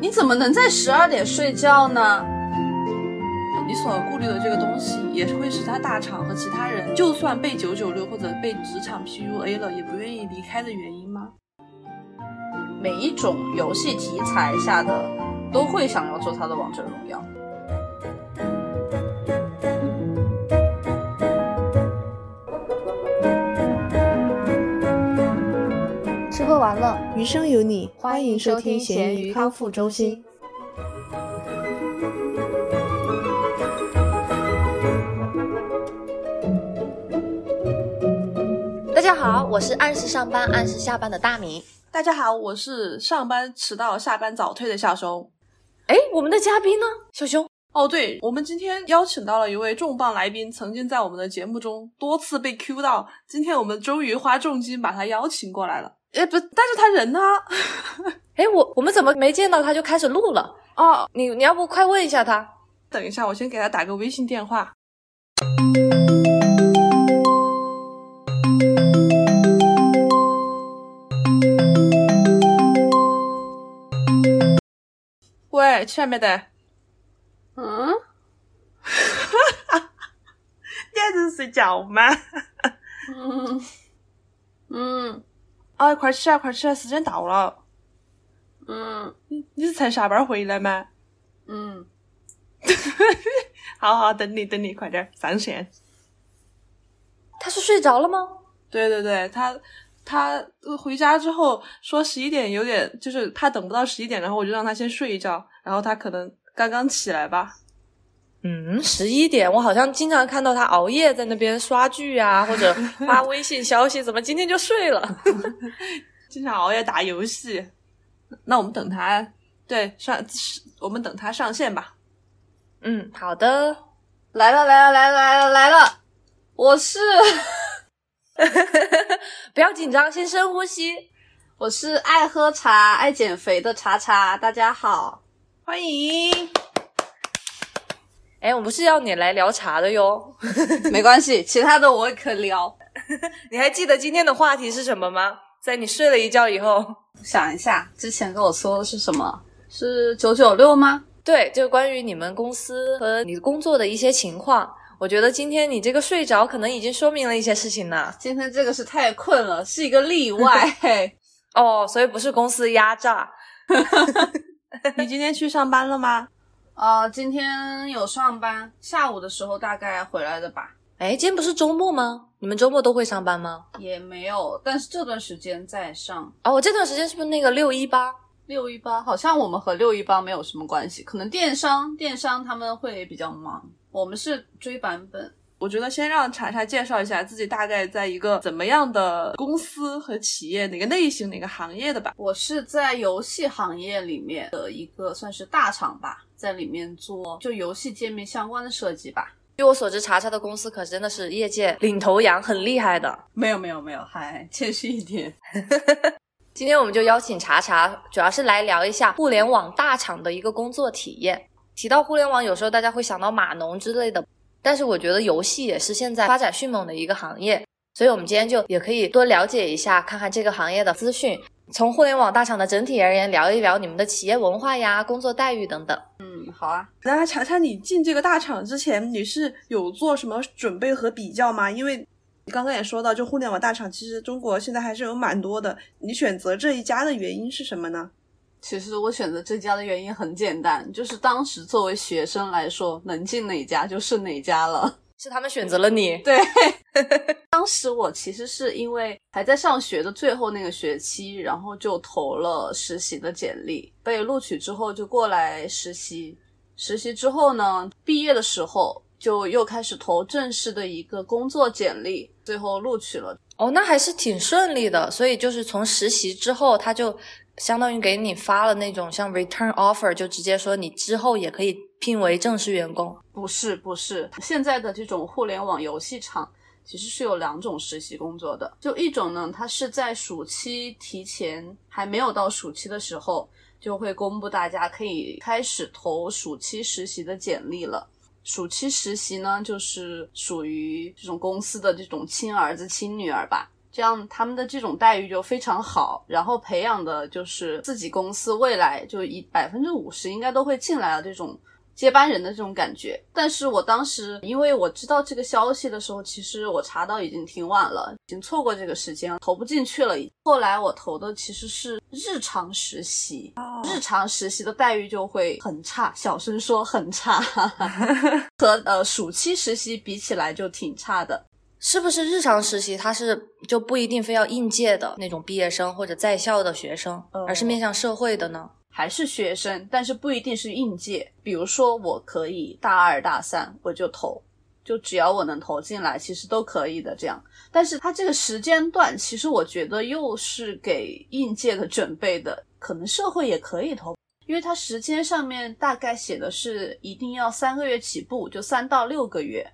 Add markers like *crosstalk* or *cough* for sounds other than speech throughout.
你怎么能在十二点睡觉呢？你所顾虑的这个东西，也会使他大厂和其他人，就算被九九六或者被职场 PUA 了，也不愿意离开的原因吗？每一种游戏题材下的，都会想要做他的王者荣耀。吃喝玩乐，余生有你，欢迎收听咸鱼康复中心。大家好，我是按时上班、按时下班的大米。大家好，我是上班迟到、下班早退的小熊。哎，我们的嘉宾呢？小熊。哦，对，我们今天邀请到了一位重磅来宾，曾经在我们的节目中多次被 Q 到，今天我们终于花重金把他邀请过来了。哎，不，但是他人呢？*laughs* 哎，我我们怎么没见到他就开始录了？哦，你你要不快问一下他？等一下，我先给他打个微信电话。喂，亲爱的，嗯，你还在睡觉吗？嗯 *laughs* 嗯，啊，快起来，快起来，时间到了。嗯，你你是才下班回来吗？嗯，*laughs* 好好等你，等你，快点上线。他是睡着了吗？对对对，他他回家之后说十一点有点，就是他等不到十一点，然后我就让他先睡一觉，然后他可能刚刚起来吧。嗯，十一点，我好像经常看到他熬夜在那边刷剧啊，或者 *laughs* 发微信消息，怎么今天就睡了？*laughs* 经常熬夜打游戏。那我们等他，对上，我们等他上线吧。嗯，好的，来了来了来了来了来了，我是，*laughs* 不要紧张，先深呼吸。我是爱喝茶、爱减肥的茶茶，大家好，欢迎。哎，我不是要你来聊茶的哟，*laughs* 没关系，其他的我也可聊。*laughs* 你还记得今天的话题是什么吗？在你睡了一觉以后，想一下，之前跟我说的是什么？是九九六吗？对，就关于你们公司和你工作的一些情况。我觉得今天你这个睡着，可能已经说明了一些事情呢。今天这个是太困了，是一个例外。*laughs* 哦，所以不是公司压榨。你今天去上班了吗？啊，今天有上班，下午的时候大概回来的吧。哎，今天不是周末吗？你们周末都会上班吗？也没有，但是这段时间在上。哦，我这段时间是不是那个六一八？六一八好像我们和六一八没有什么关系，可能电商电商他们会比较忙，我们是追版本。我觉得先让查查介绍一下自己大概在一个怎么样的公司和企业，哪个类型、哪个行业的吧。我是在游戏行业里面的一个算是大厂吧，在里面做就游戏界面相关的设计吧。据我所知，查查的公司可真的是业界领头羊，很厉害的。没有没有没有，还谦虚一点。*laughs* 今天我们就邀请查查，主要是来聊一下互联网大厂的一个工作体验。提到互联网，有时候大家会想到码农之类的，但是我觉得游戏也是现在发展迅猛的一个行业，所以我们今天就也可以多了解一下，看看这个行业的资讯。从互联网大厂的整体而言，聊一聊你们的企业文化呀、工作待遇等等。嗯，好啊。那查查，你进这个大厂之前，你是有做什么准备和比较吗？因为你刚刚也说到，就互联网大厂，其实中国现在还是有蛮多的。你选择这一家的原因是什么呢？其实我选择这家的原因很简单，就是当时作为学生来说，能进哪家就是哪家了。是他们选择了你。对。*laughs* 当时我其实是因为还在上学的最后那个学期，然后就投了实习的简历，被录取之后就过来实习。实习之后呢，毕业的时候就又开始投正式的一个工作简历，最后录取了。哦，那还是挺顺利的。所以就是从实习之后，他就相当于给你发了那种像 return offer，就直接说你之后也可以聘为正式员工。不是，不是，现在的这种互联网游戏厂。其实是有两种实习工作的，就一种呢，它是在暑期提前还没有到暑期的时候，就会公布大家可以开始投暑期实习的简历了。暑期实习呢，就是属于这种公司的这种亲儿子亲女儿吧，这样他们的这种待遇就非常好，然后培养的就是自己公司未来就一百分之五十应该都会进来的这种。接班人的这种感觉，但是我当时因为我知道这个消息的时候，其实我查到已经挺晚了，已经错过这个时间，投不进去了。后来我投的其实是日常实习，日常实习的待遇就会很差，小声说很差，*laughs* 和呃暑期实习比起来就挺差的。是不是日常实习它是就不一定非要应届的那种毕业生或者在校的学生，而是面向社会的呢？还是学生，但是不一定是应届。比如说，我可以大二、大三我就投，就只要我能投进来，其实都可以的。这样，但是它这个时间段，其实我觉得又是给应届的准备的。可能社会也可以投，因为它时间上面大概写的是一定要三个月起步，就三到六个月。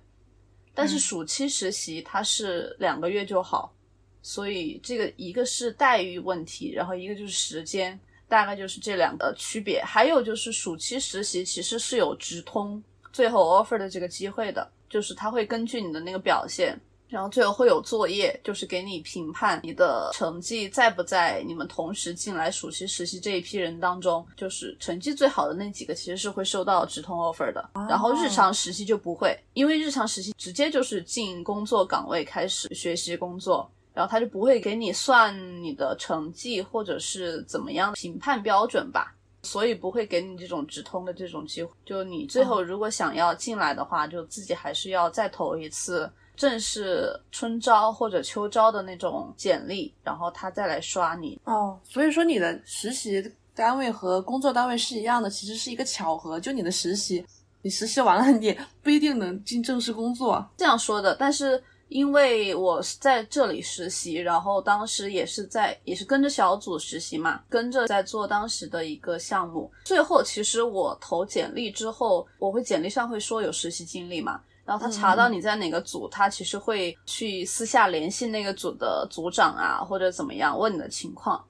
但是暑期实习它是两个月就好，所以这个一个是待遇问题，然后一个就是时间。大概就是这两个区别，还有就是暑期实习其实是有直通最后 offer 的这个机会的，就是他会根据你的那个表现，然后最后会有作业，就是给你评判你的成绩在不在你们同时进来暑期实习这一批人当中，就是成绩最好的那几个其实是会收到直通 offer 的，然后日常实习就不会，因为日常实习直接就是进工作岗位开始学习工作。然后他就不会给你算你的成绩，或者是怎么样评判标准吧，所以不会给你这种直通的这种机会。就你最后如果想要进来的话，就自己还是要再投一次正式春招或者秋招的那种简历，然后他再来刷你。哦，所以说你的实习单位和工作单位是一样的，其实是一个巧合。就你的实习，你实习完了，你不一定能进正式工作。这样说的，但是。因为我是在这里实习，然后当时也是在也是跟着小组实习嘛，跟着在做当时的一个项目。最后其实我投简历之后，我会简历上会说有实习经历嘛，然后他查到你在哪个组，他其实会去私下联系那个组的组长啊，或者怎么样问你的情况，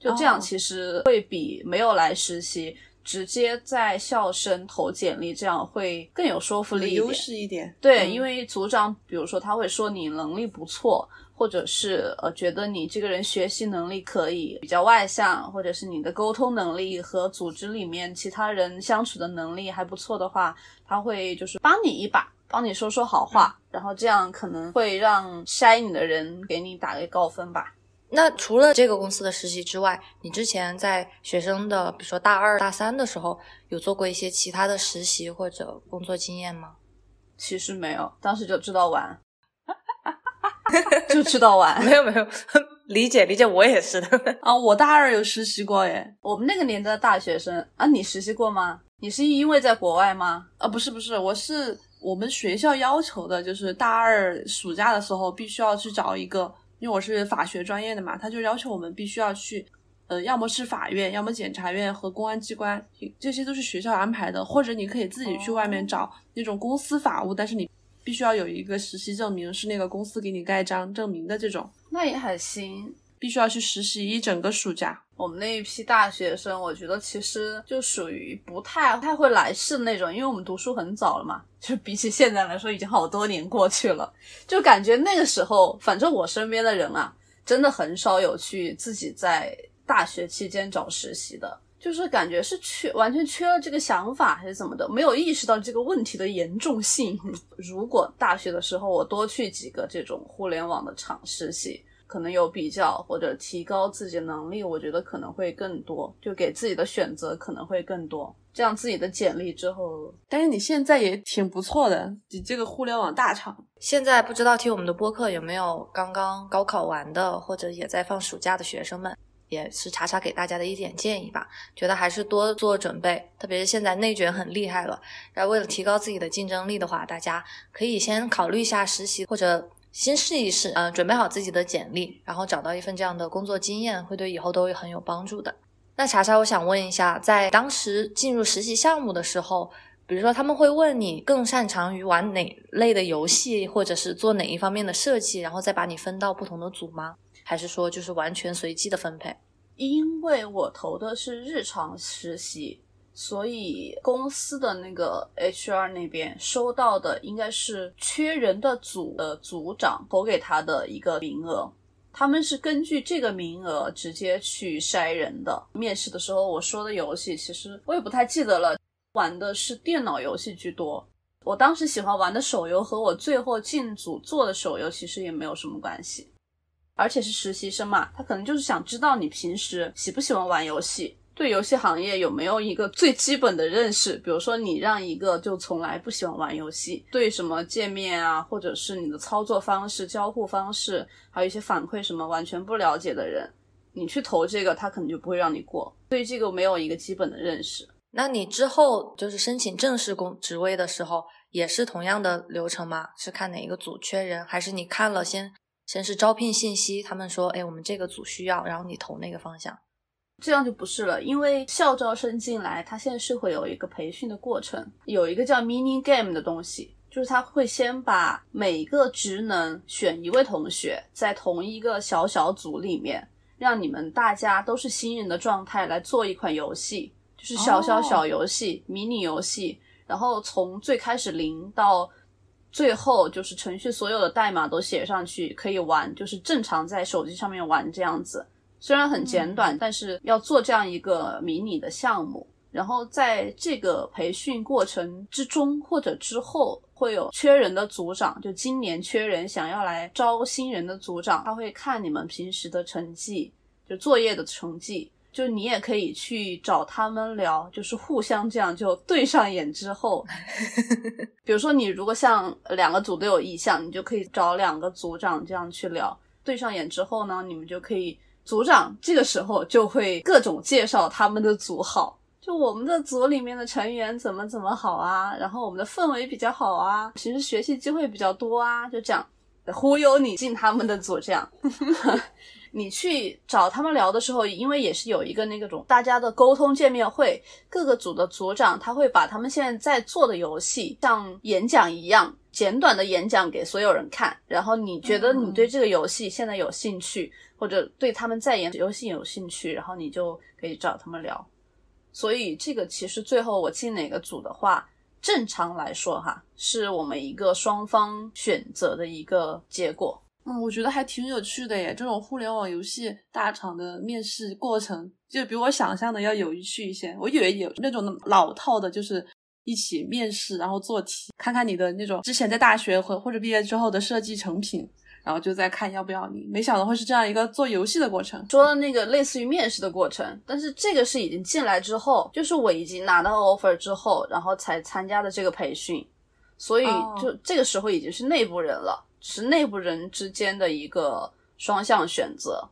就这样其实会比没有来实习。直接在校生投简历，这样会更有说服力一点。优势一点。对，因为组长，比如说他会说你能力不错，或者是呃觉得你这个人学习能力可以，比较外向，或者是你的沟通能力和组织里面其他人相处的能力还不错的话，他会就是帮你一把，帮你说说好话，然后这样可能会让筛你的人给你打个高分吧。那除了这个公司的实习之外，你之前在学生的，比如说大二、大三的时候，有做过一些其他的实习或者工作经验吗？其实没有，当时就知道玩，就知道玩。*laughs* 没有没有，理解理解，我也是的啊。我大二有实习过耶。我们那个年代的大学生啊，你实习过吗？你是因为在国外吗？啊，不是不是，我是我们学校要求的，就是大二暑假的时候必须要去找一个。因为我是法学专业的嘛，他就要求我们必须要去，呃，要么是法院，要么检察院和公安机关，这些都是学校安排的，或者你可以自己去外面找那种公司法务，但是你必须要有一个实习证明，是那个公司给你盖章证明的这种。那也还行。必须要去实习一整个暑假。我们那一批大学生，我觉得其实就属于不太太会来事的那种，因为我们读书很早了嘛，就比起现在来说，已经好多年过去了，就感觉那个时候，反正我身边的人啊，真的很少有去自己在大学期间找实习的，就是感觉是缺完全缺了这个想法还是怎么的，没有意识到这个问题的严重性。*laughs* 如果大学的时候我多去几个这种互联网的厂实习。可能有比较或者提高自己的能力，我觉得可能会更多，就给自己的选择可能会更多。这样自己的简历之后，但是你现在也挺不错的，你这个互联网大厂。现在不知道听我们的播客有没有刚刚高考完的，或者也在放暑假的学生们，也是查查给大家的一点建议吧。觉得还是多做准备，特别是现在内卷很厉害了，然后为了提高自己的竞争力的话，大家可以先考虑一下实习或者。先试一试，嗯，准备好自己的简历，然后找到一份这样的工作经验，会对以后都很有帮助的。那查查，我想问一下，在当时进入实习项目的时候，比如说他们会问你更擅长于玩哪类的游戏，或者是做哪一方面的设计，然后再把你分到不同的组吗？还是说就是完全随机的分配？因为我投的是日常实习。所以公司的那个 HR 那边收到的应该是缺人的组的组长投给他的一个名额，他们是根据这个名额直接去筛人的。面试的时候我说的游戏，其实我也不太记得了，玩的是电脑游戏居多。我当时喜欢玩的手游和我最后进组做的手游其实也没有什么关系，而且是实习生嘛，他可能就是想知道你平时喜不喜欢玩游戏，对游戏行业有没有一个最基本的认识。比如说你让一个就从来不喜欢玩游戏，对什么界面啊，或者是你的操作方式、交互方式，还有一些反馈什么完全不了解的人，你去投这个，他可能就不会让你过。对这个没有一个基本的认识。那你之后就是申请正式工职位的时候，也是同样的流程吗？是看哪一个组缺人，还是你看了先先是招聘信息，他们说，哎，我们这个组需要，然后你投那个方向？这样就不是了，因为校招生进来，他现在是会有一个培训的过程，有一个叫 mini game 的东西，就是他会先把每个职能选一位同学，在同一个小小组里面，让你们大家都是新人的状态来做一款游戏。就是小小小游戏、迷你游戏，然后从最开始零到最后，就是程序所有的代码都写上去，可以玩，就是正常在手机上面玩这样子。虽然很简短，但是要做这样一个迷你的项目。然后在这个培训过程之中或者之后，会有缺人的组长，就今年缺人想要来招新人的组长，他会看你们平时的成绩，就作业的成绩。就你也可以去找他们聊，就是互相这样就对上眼之后，*laughs* 比如说你如果像两个组都有意向，你就可以找两个组长这样去聊，对上眼之后呢，你们就可以组长这个时候就会各种介绍他们的组好，就我们的组里面的成员怎么怎么好啊，然后我们的氛围比较好啊，平时学习机会比较多啊，就这样忽悠你进他们的组这样。*laughs* 你去找他们聊的时候，因为也是有一个那个种大家的沟通见面会，各个组的组长他会把他们现在在做的游戏像演讲一样简短的演讲给所有人看，然后你觉得你对这个游戏现在有兴趣，或者对他们在演游戏有兴趣，然后你就可以找他们聊。所以这个其实最后我进哪个组的话，正常来说哈，是我们一个双方选择的一个结果。嗯，我觉得还挺有趣的耶。这种互联网游戏大厂的面试过程，就比我想象的要有趣一些。我以为有那种老套的，就是一起面试，然后做题，看看你的那种之前在大学或或者毕业之后的设计成品，然后就再看要不要你。没想到会是这样一个做游戏的过程。说的那个类似于面试的过程，但是这个是已经进来之后，就是我已经拿到 offer 之后，然后才参加的这个培训，所以就这个时候已经是内部人了。是内部人之间的一个双向选择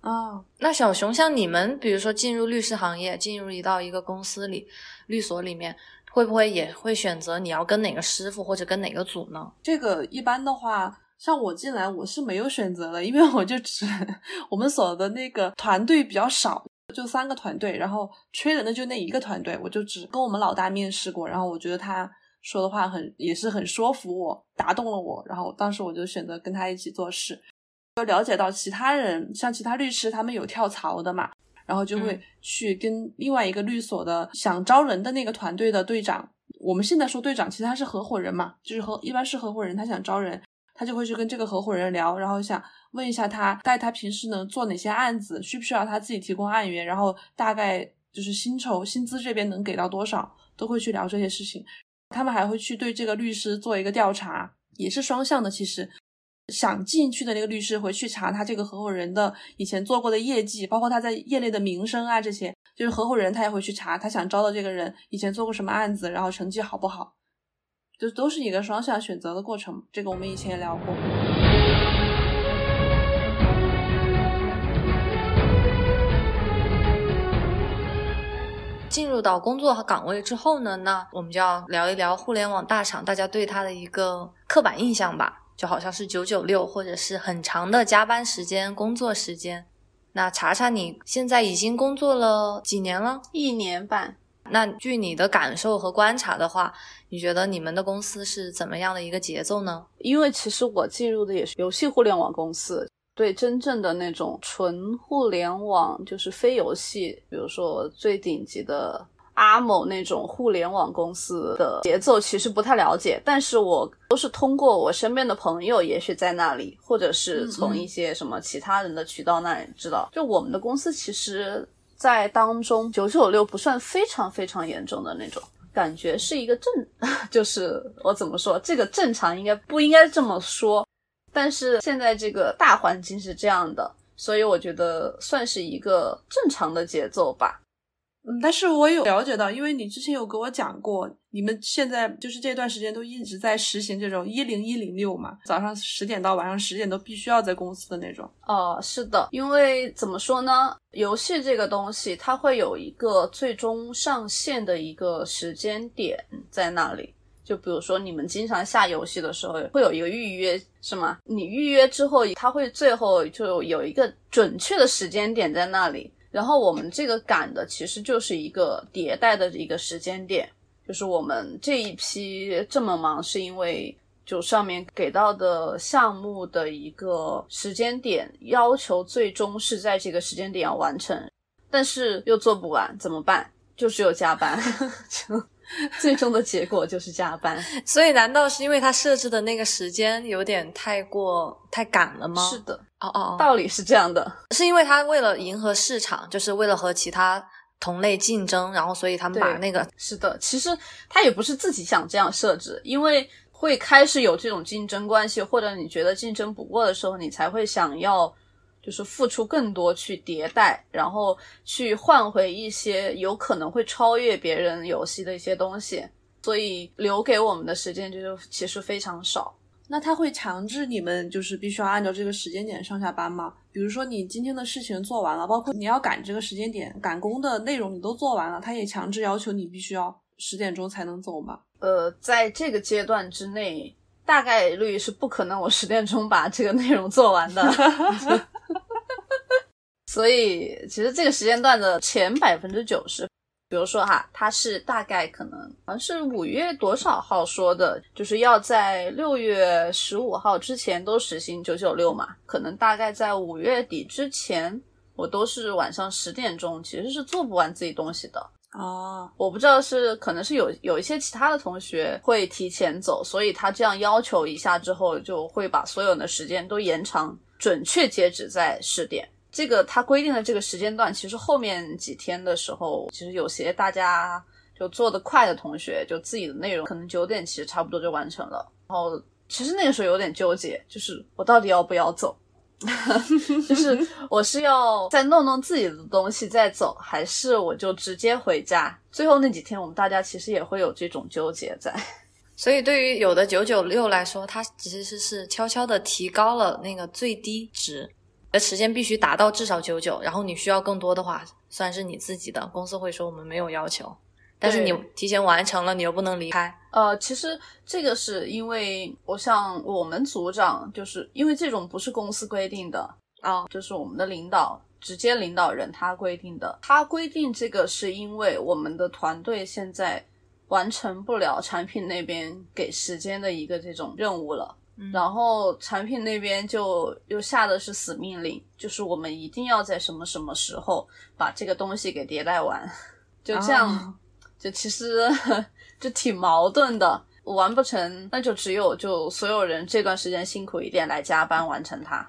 啊。那小熊，像你们，比如说进入律师行业，进入一到一个公司里，律所里面，会不会也会选择你要跟哪个师傅或者跟哪个组呢？这个一般的话，像我进来我是没有选择的，因为我就只我们所的那个团队比较少，就三个团队，然后缺人的就那一个团队，我就只跟我们老大面试过，然后我觉得他。说的话很也是很说服我，打动了我，然后当时我就选择跟他一起做事。就了解到其他人，像其他律师，他们有跳槽的嘛，然后就会去跟另外一个律所的想招人的那个团队的队长，我们现在说队长，其实他是合伙人嘛，就是合一般是合伙人，他想招人，他就会去跟这个合伙人聊，然后想问一下他，带他平时能做哪些案子，需不需要他自己提供案源，然后大概就是薪酬薪资这边能给到多少，都会去聊这些事情。他们还会去对这个律师做一个调查，也是双向的。其实想进去的那个律师会去查他这个合伙人的以前做过的业绩，包括他在业内的名声啊这些。就是合伙人他也会去查他想招的这个人以前做过什么案子，然后成绩好不好，就都是一个双向选择的过程。这个我们以前也聊过。进入到工作和岗位之后呢，那我们就要聊一聊互联网大厂大家对他的一个刻板印象吧，就好像是九九六或者是很长的加班时间、工作时间。那查查你现在已经工作了几年了？一年半。那据你的感受和观察的话，你觉得你们的公司是怎么样的一个节奏呢？因为其实我进入的也是游戏互联网公司。对真正的那种纯互联网，就是非游戏，比如说最顶级的阿某那种互联网公司的节奏其实不太了解，但是我都是通过我身边的朋友，也许在那里，或者是从一些什么其他人的渠道那里知道。就我们的公司其实，在当中九九六不算非常非常严重的那种，感觉是一个正，就是我怎么说，这个正常应该不应该这么说，但是现在这个大环境是这样的，所以我觉得算是一个正常的节奏吧。嗯，但是我有了解到，因为你之前有跟我讲过，你们现在就是这段时间都一直在实行这种一零一零六嘛，早上十点到晚上十点都必须要在公司的那种。哦，是的，因为怎么说呢，游戏这个东西它会有一个最终上线的一个时间点在那里。就比如说你们经常下游戏的时候，会有一个预约，是吗？你预约之后，它会最后就有一个准确的时间点在那里。然后我们这个赶的其实就是一个迭代的一个时间点，就是我们这一批这么忙，是因为就上面给到的项目的一个时间点要求，最终是在这个时间点要完成，但是又做不完，怎么办？就只有加班。*laughs* 就最终的结果就是加班，*laughs* 所以难道是因为他设置的那个时间有点太过太赶了吗？是的，哦哦，道理是这样的，是因为他为了迎合市场，就是为了和其他同类竞争，然后所以他们把那个是的，其实他也不是自己想这样设置，因为会开始有这种竞争关系，或者你觉得竞争不过的时候，你才会想要。就是付出更多去迭代，然后去换回一些有可能会超越别人游戏的一些东西，所以留给我们的时间就是其实非常少。那他会强制你们就是必须要按照这个时间点上下班吗？比如说你今天的事情做完了，包括你要赶这个时间点赶工的内容你都做完了，他也强制要求你必须要十点钟才能走吗？呃，在这个阶段之内，大概率是不可能我十点钟把这个内容做完的。*laughs* 所以，其实这个时间段的前百分之九十，比如说哈，他是大概可能好像是五月多少号说的，就是要在六月十五号之前都实行九九六嘛。可能大概在五月底之前，我都是晚上十点钟，其实是做不完自己东西的哦，我不知道是可能是有有一些其他的同学会提前走，所以他这样要求一下之后，就会把所有的时间都延长，准确截止在十点。这个他规定的这个时间段，其实后面几天的时候，其实有些大家就做得快的同学，就自己的内容可能九点其实差不多就完成了。然后其实那个时候有点纠结，就是我到底要不要走，*laughs* 就是我是要再弄弄自己的东西再走，还是我就直接回家？最后那几天我们大家其实也会有这种纠结在。*laughs* 所以对于有的九九六来说，它其实是悄悄的提高了那个最低值。的时间必须达到至少九九，然后你需要更多的话，算是你自己的。公司会说我们没有要求，但是你提前完成了，你又不能离开。呃，其实这个是因为我像我们组长，就是因为这种不是公司规定的啊，就是我们的领导直接领导人他规定的。他规定这个是因为我们的团队现在完成不了产品那边给时间的一个这种任务了。然后产品那边就又下的是死命令，就是我们一定要在什么什么时候把这个东西给迭代完，就这样，*laughs* 就其实 *laughs* 就挺矛盾的。完不成，那就只有就所有人这段时间辛苦一点来加班完成它。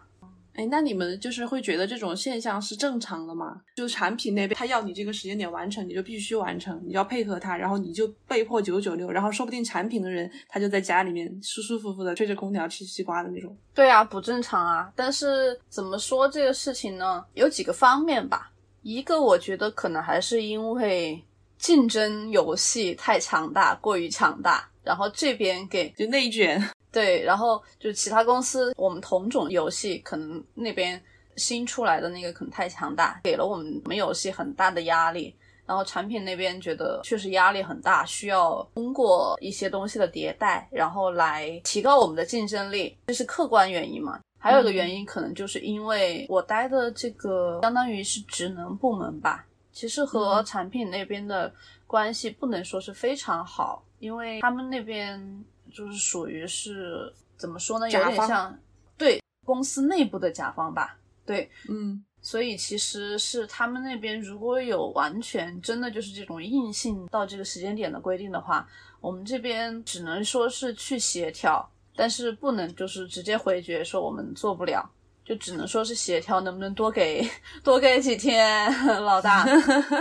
哎，那你们就是会觉得这种现象是正常的吗？就产品那边他要你这个时间点完成，你就必须完成，你要配合他，然后你就被迫九九六，然后说不定产品的人他就在家里面舒舒服服的吹着空调吃西瓜的那种。对啊，不正常啊！但是怎么说这个事情呢？有几个方面吧。一个我觉得可能还是因为竞争游戏太强大，过于强大，然后这边给就内卷。对，然后就其他公司，我们同种游戏可能那边新出来的那个可能太强大，给了我们我们游戏很大的压力。然后产品那边觉得确实压力很大，需要通过一些东西的迭代，然后来提高我们的竞争力，这是客观原因嘛？还有一个原因可能就是因为我待的这个相当于是职能部门吧，其实和产品那边的关系不能说是非常好，因为他们那边。就是属于是怎么说呢？有点像对公司内部的甲方吧。对，嗯，所以其实是他们那边如果有完全真的就是这种硬性到这个时间点的规定的话，我们这边只能说是去协调，但是不能就是直接回绝说我们做不了，就只能说是协调，能不能多给多给几天，*laughs* 老大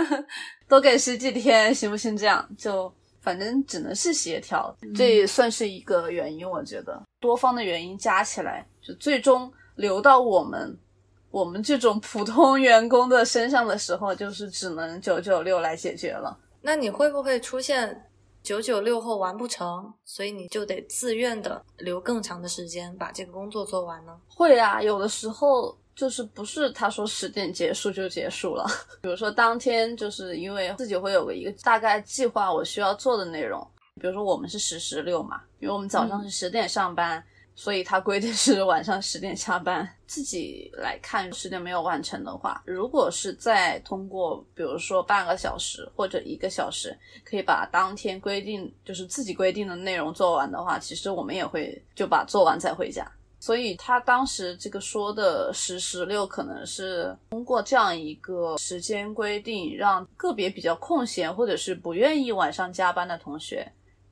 *laughs* 多给十几天行不行？这样就反正只能是协调，这也算是一个原因，我觉得多方的原因加起来，就最终留到我们。我们这种普通员工的身上的时候，就是只能九九六来解决了。那你会不会出现九九六后完不成，所以你就得自愿的留更长的时间把这个工作做完呢？会啊，有的时候就是不是他说十点结束就结束了。*laughs* 比如说当天就是因为自己会有个一个大概计划，我需要做的内容。比如说我们是十十六嘛，因为我们早上是十点上班。所以他规定是晚上十点下班。自己来看十点没有完成的话，如果是再通过，比如说半个小时或者一个小时，可以把当天规定就是自己规定的内容做完的话，其实我们也会就把做完再回家。所以他当时这个说的十十六，可能是通过这样一个时间规定，让个别比较空闲或者是不愿意晚上加班的同学。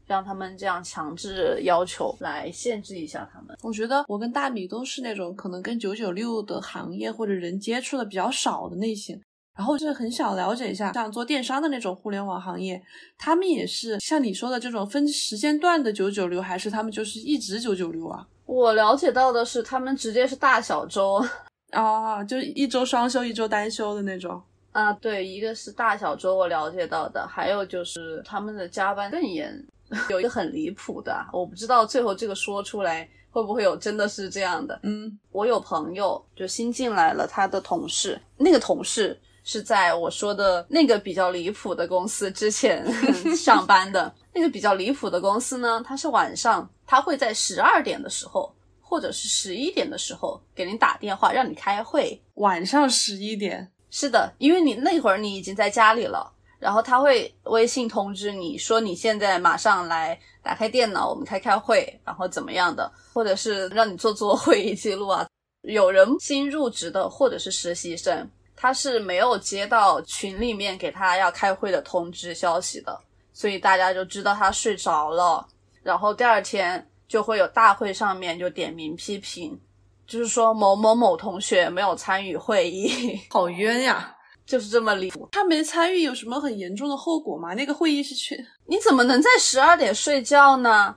让他们这样强制要求来限制一下他们。我觉得我跟大米都是那种可能跟九九六的行业或者人接触的比较少的类型，然后就是很想了解一下，像做电商的那种互联网行业，他们也是像你说的这种分时间段的九九六，还是他们就是一直九九六啊？我了解到的是，他们直接是大小周啊，*laughs* 就一周双休，一周单休的那种啊。对，一个是大小周，我了解到的，还有就是他们的加班更严。有一个很离谱的，我不知道最后这个说出来会不会有真的是这样的。嗯，我有朋友就新进来了，他的同事，那个同事是在我说的那个比较离谱的公司之前 *laughs* 上班的。那个比较离谱的公司呢，他是晚上他会在十二点的时候或者是十一点的时候给你打电话让你开会。晚上十一点？是的，因为你那会儿你已经在家里了。然后他会微信通知你说你现在马上来打开电脑，我们开开会，然后怎么样的，或者是让你做做会议记录啊。有人新入职的或者是实习生，他是没有接到群里面给他要开会的通知消息的，所以大家就知道他睡着了。然后第二天就会有大会上面就点名批评，就是说某某某同学没有参与会议，*laughs* 好冤呀。就是这么离谱，他没参与有什么很严重的后果吗？那个会议是去，*laughs* 你怎么能在十二点睡觉呢？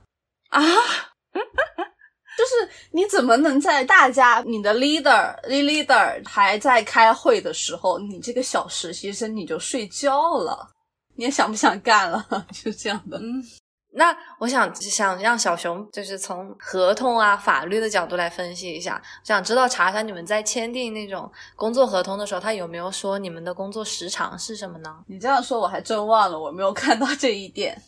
啊，*laughs* 就是你怎么能在大家你的 leader leader 还在开会的时候，你这个小实习生你就睡觉了？你也想不想干了？就这样的，嗯。那我想想让小熊就是从合同啊法律的角度来分析一下，想知道查查你们在签订那种工作合同的时候，他有没有说你们的工作时长是什么呢？你这样说我还真忘了，我没有看到这一点。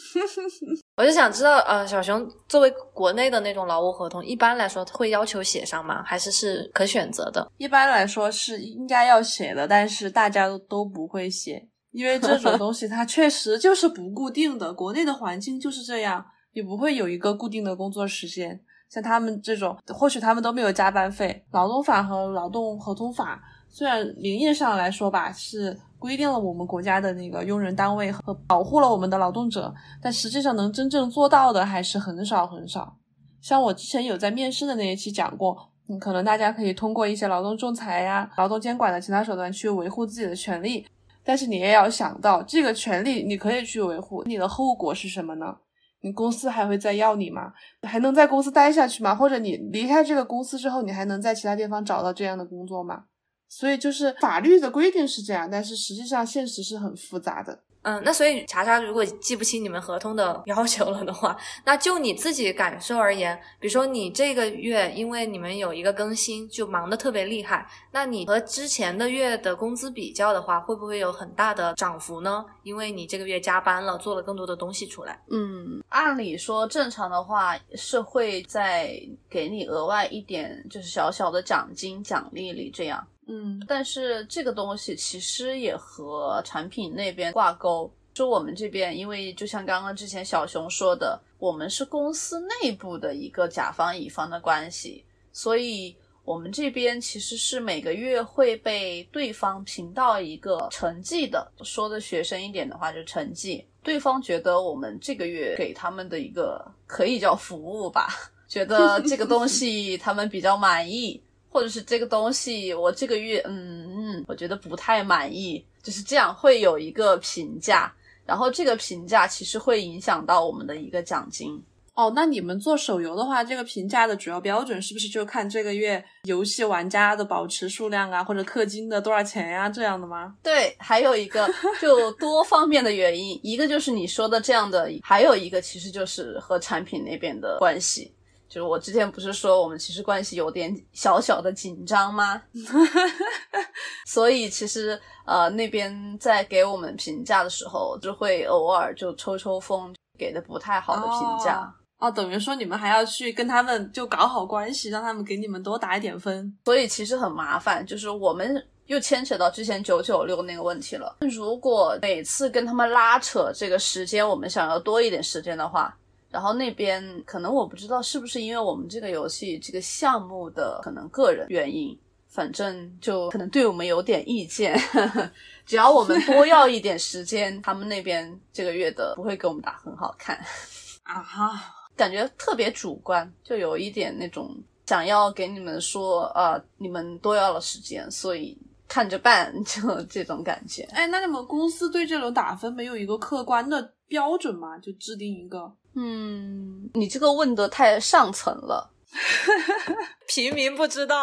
*laughs* 我就想知道，呃，小熊作为国内的那种劳务合同，一般来说会要求写上吗？还是是可选择的？一般来说是应该要写的，但是大家都都不会写。因为这种东西它确实就是不固定的，国内的环境就是这样，也不会有一个固定的工作时间。像他们这种，或许他们都没有加班费。劳动法和劳动合同法虽然名义上来说吧是规定了我们国家的那个用人单位和保护了我们的劳动者，但实际上能真正做到的还是很少很少。像我之前有在面试的那一期讲过，嗯，可能大家可以通过一些劳动仲裁呀、劳动监管的其他手段去维护自己的权利。但是你也要想到，这个权利你可以去维护，你的后果是什么呢？你公司还会再要你吗？还能在公司待下去吗？或者你离开这个公司之后，你还能在其他地方找到这样的工作吗？所以就是法律的规定是这样，但是实际上现实是很复杂的。嗯，那所以查查，如果记不清你们合同的要求了的话，那就你自己感受而言，比如说你这个月因为你们有一个更新，就忙得特别厉害，那你和之前的月的工资比较的话，会不会有很大的涨幅呢？因为你这个月加班了，做了更多的东西出来。嗯，按理说正常的话是会在给你额外一点，就是小小的奖金奖励里这样。嗯，但是这个东西其实也和产品那边挂钩。说我们这边，因为就像刚刚之前小熊说的，我们是公司内部的一个甲方乙方的关系，所以。我们这边其实是每个月会被对方评到一个成绩的，说的学生一点的话，就成绩。对方觉得我们这个月给他们的一个可以叫服务吧，觉得这个东西他们比较满意，或者是这个东西我这个月嗯嗯，我觉得不太满意，就是这样会有一个评价，然后这个评价其实会影响到我们的一个奖金。哦，那你们做手游的话，这个评价的主要标准是不是就看这个月游戏玩家的保持数量啊，或者氪金的多少钱呀这样的吗？对，还有一个就多方面的原因，一个就是你说的这样的，还有一个其实就是和产品那边的关系。就是我之前不是说我们其实关系有点小小的紧张吗？*laughs* 所以其实呃那边在给我们评价的时候，就会偶尔就抽抽风，给的不太好的评价。哦，等于说你们还要去跟他们就搞好关系，让他们给你们多打一点分，所以其实很麻烦。就是我们又牵扯到之前九九六那个问题了。如果每次跟他们拉扯这个时间，我们想要多一点时间的话，然后那边可能我不知道是不是因为我们这个游戏这个项目的可能个人原因，反正就可能对我们有点意见。*laughs* 只要我们多要一点时间，*laughs* 他们那边这个月的不会给我们打很好看 *laughs* 啊哈。感觉特别主观，就有一点那种想要给你们说，呃，你们多要了时间，所以看着办，就这种感觉。哎，那你们公司对这种打分没有一个客观的标准吗？就制定一个？嗯，你这个问的太上层了。*laughs* 平民不知道，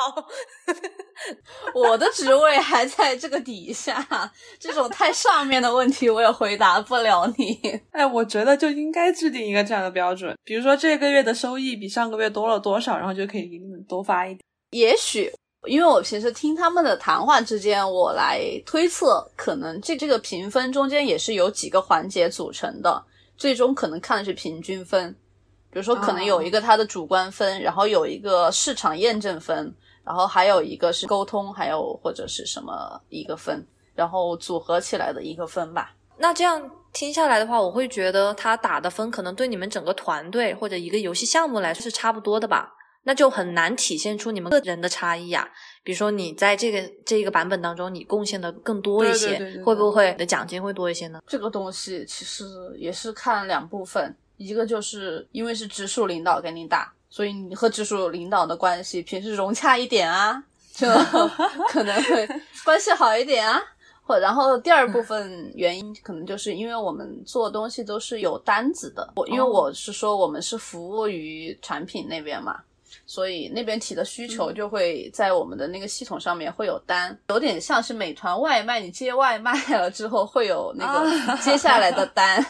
*laughs* 我的职位还在这个底下，这种太上面的问题我也回答不了你。哎，我觉得就应该制定一个这样的标准，比如说这个月的收益比上个月多了多少，然后就可以给你们多发一点。也许，因为我平时听他们的谈话之间，我来推测，可能这这个评分中间也是有几个环节组成的，最终可能看的是平均分。比如说，可能有一个他的主观分，然后有一个市场验证分，然后还有一个是沟通，还有或者是什么一个分，然后组合起来的一个分吧。那这样听下来的话，我会觉得他打的分可能对你们整个团队或者一个游戏项目来说是差不多的吧？那就很难体现出你们个人的差异呀。比如说，你在这个这一个版本当中，你贡献的更多一些，会不会的奖金会多一些呢？这个东西其实也是看两部分。一个就是因为是直属领导给你打，所以你和直属领导的关系平时融洽一点啊，就 *laughs* 可能会关系好一点啊。或然后第二部分原因可能就是因为我们做东西都是有单子的，我因为我是说我们是服务于产品那边嘛，所以那边提的需求就会在我们的那个系统上面会有单，有点像是美团外卖，你接外卖了之后会有那个接下来的 *laughs* 单。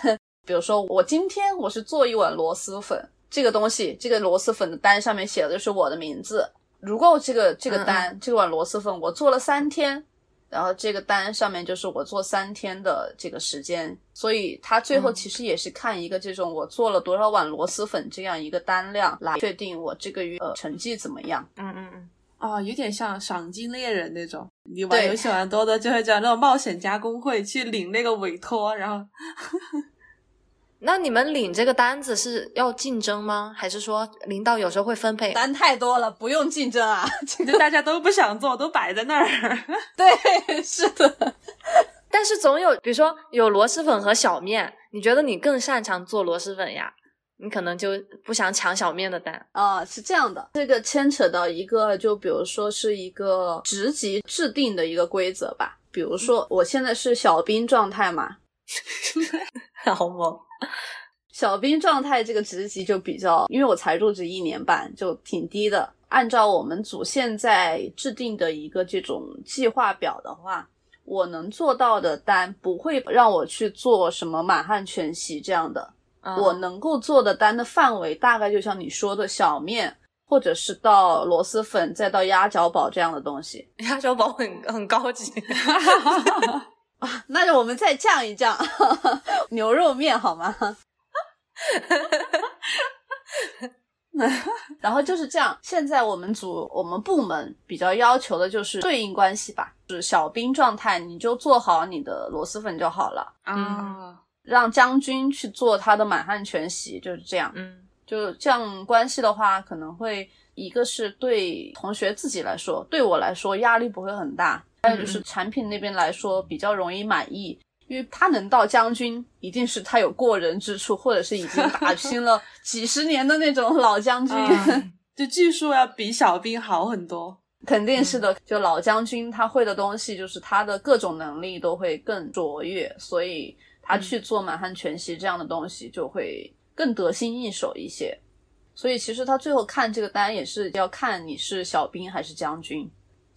比如说，我今天我是做一碗螺蛳粉，这个东西，这个螺蛳粉的单上面写的就是我的名字。如果这个这个单，这碗螺蛳粉我做了三天，然后这个单上面就是我做三天的这个时间，所以他最后其实也是看一个这种我做了多少碗螺蛳粉这样一个单量来确定我这个月呃成绩怎么样。嗯嗯嗯，哦，有点像赏金猎人那种，你玩游戏玩多的就会叫那种冒险家工会去领那个委托，然后。那你们领这个单子是要竞争吗？还是说领导有时候会分配？单太多了，不用竞争啊，*laughs* 其实大家都不想做，都摆在那儿。*laughs* 对，是的。但是总有，比如说有螺蛳粉和小面，你觉得你更擅长做螺蛳粉呀？你可能就不想抢小面的单啊？是这样的，这个牵扯到一个，就比如说是一个职级制定的一个规则吧。比如说我现在是小兵状态嘛，*laughs* 好吗？小兵状态这个职级就比较，因为我才入职一年半，就挺低的。按照我们组现在制定的一个这种计划表的话，我能做到的单不会让我去做什么满汉全席这样的。我能够做的单的范围大概就像你说的小面，或者是到螺蛳粉，再到鸭脚堡这样的东西。*laughs* 鸭脚堡很很高级。*laughs* 啊，*laughs* 那就我们再降一降，*laughs* 牛肉面好吗？*laughs* 然后就是这样。现在我们组我们部门比较要求的就是对应关系吧，就是小兵状态，你就做好你的螺蛳粉就好了啊。让将军去做他的满汉全席，就是这样。嗯，就这样关系的话，可能会一个是对同学自己来说，对我来说压力不会很大，还有就是产品那边来说比较容易满意，因为他能到将军，一定是他有过人之处，或者是已经打拼了几十年的那种老将军。嗯 *laughs* 就技术要比小兵好很多。肯定是的，就老将军他会的东西，就是他的各种能力都会更卓越，所以他去做满汉全席这样的东西就会更得心应手一些。所以其实他最后看这个单也是要看你是小兵还是将军。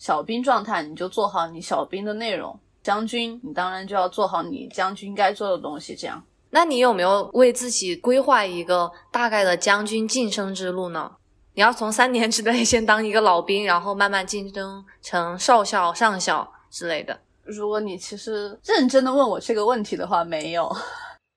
小兵状态你就做好你小兵的内容，将军你当然就要做好你将军该做的东西。这样，那你有没有为自己规划一个大概的将军晋升之路呢？你要从三年之内 *laughs* 先当一个老兵，然后慢慢晋升成少校、上校之类的。如果你其实认真的问我这个问题的话，没有。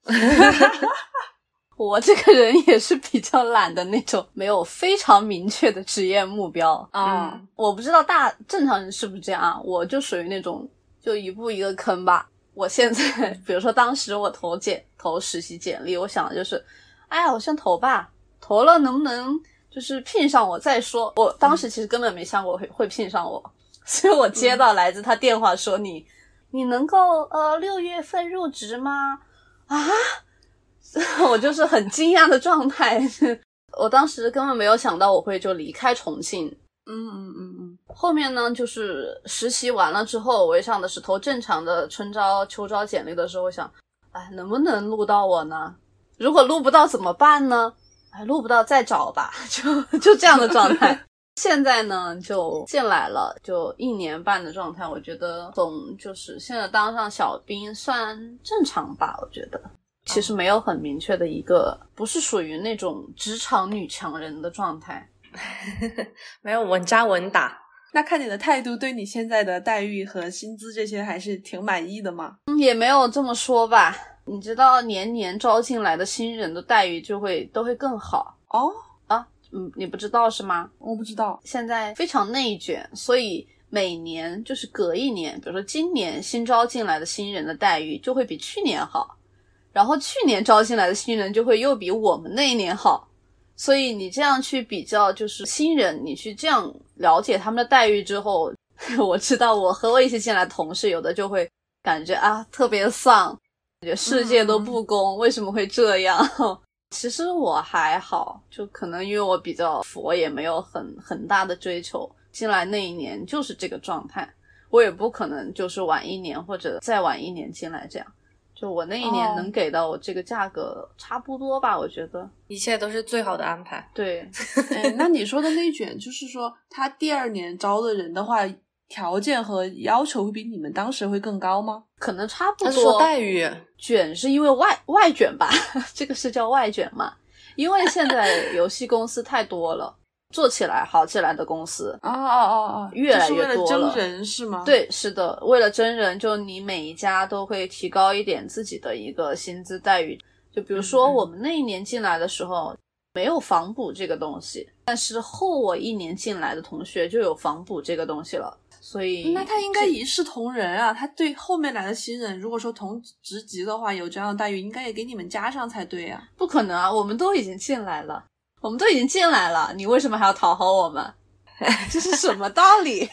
*laughs* 我这个人也是比较懒的那种，没有非常明确的职业目标啊、嗯我不知道大正常人是不是这样啊，我就属于那种就一步一个坑吧。我现在，*laughs* 比如说当时我投简投实习简历，我想的就是，哎呀，我先投吧，投了能不能就是聘上我再说。我当时其实根本没想过会会聘上我，*laughs* 所以我接到来自他电话说你你能够呃六月份入职吗？啊，我就是很惊讶的状态。我当时根本没有想到我会就离开重庆。嗯嗯嗯嗯，后面呢，就是实习完了之后，我也上的是投正常的春招、秋招简历的时候，我想，哎，能不能录到我呢？如果录不到怎么办呢？哎，录不到再找吧，*laughs* 就就这样的状态。*laughs* 现在呢，就进来了，就一年半的状态。我觉得总就是现在当上小兵算正常吧，我觉得。其实没有很明确的一个，不是属于那种职场女强人的状态。*laughs* 没有稳扎稳打。那看你的态度，对你现在的待遇和薪资这些还是挺满意的吗？嗯也没有这么说吧。你知道，年年招进来的新人的待遇就会都会更好哦，啊。嗯，你不知道是吗？我不知道。现在非常内卷，所以每年就是隔一年，比如说今年新招进来的新人的待遇就会比去年好，然后去年招进来的新人就会又比我们那一年好。所以你这样去比较，就是新人，你去这样了解他们的待遇之后，*laughs* 我知道我和我一起进来的同事，有的就会感觉啊特别丧，感觉世界都不公，为什么会这样？*laughs* 其实我还好，就可能因为我比较佛，也没有很很大的追求。进来那一年就是这个状态，我也不可能就是晚一年或者再晚一年进来这样。就我那一年哦能给到我这个价格差不多吧，我觉得一切都是最好的安排。对。*laughs* 哎，那你说的内卷，就是说他第二年招的人的话，条件和要求会比你们当时会更高吗？可能差不他说多。待遇，卷是因为外外卷吧？*laughs* 这个是叫外卷嘛？因为现在游戏公司太多了，做起来好起来的公司，哦哦哦哦，越来越多了真人是吗？，对，是的，为了真人，就你每一家都会提高一点自己的一个薪资待遇。就比如说我们那一年进来的时候没有房补这个东西，但是后我一年进来的同学就有房补这个东西了，所以那他应该一视同仁啊。他对后面来的新人，如果说同职级的话有这样的待遇，应该也给你们加上才对啊。不可能啊！我们都已经进来了，我们都已经进来了，你为什么还要讨好我们？*laughs* 这是什么道理？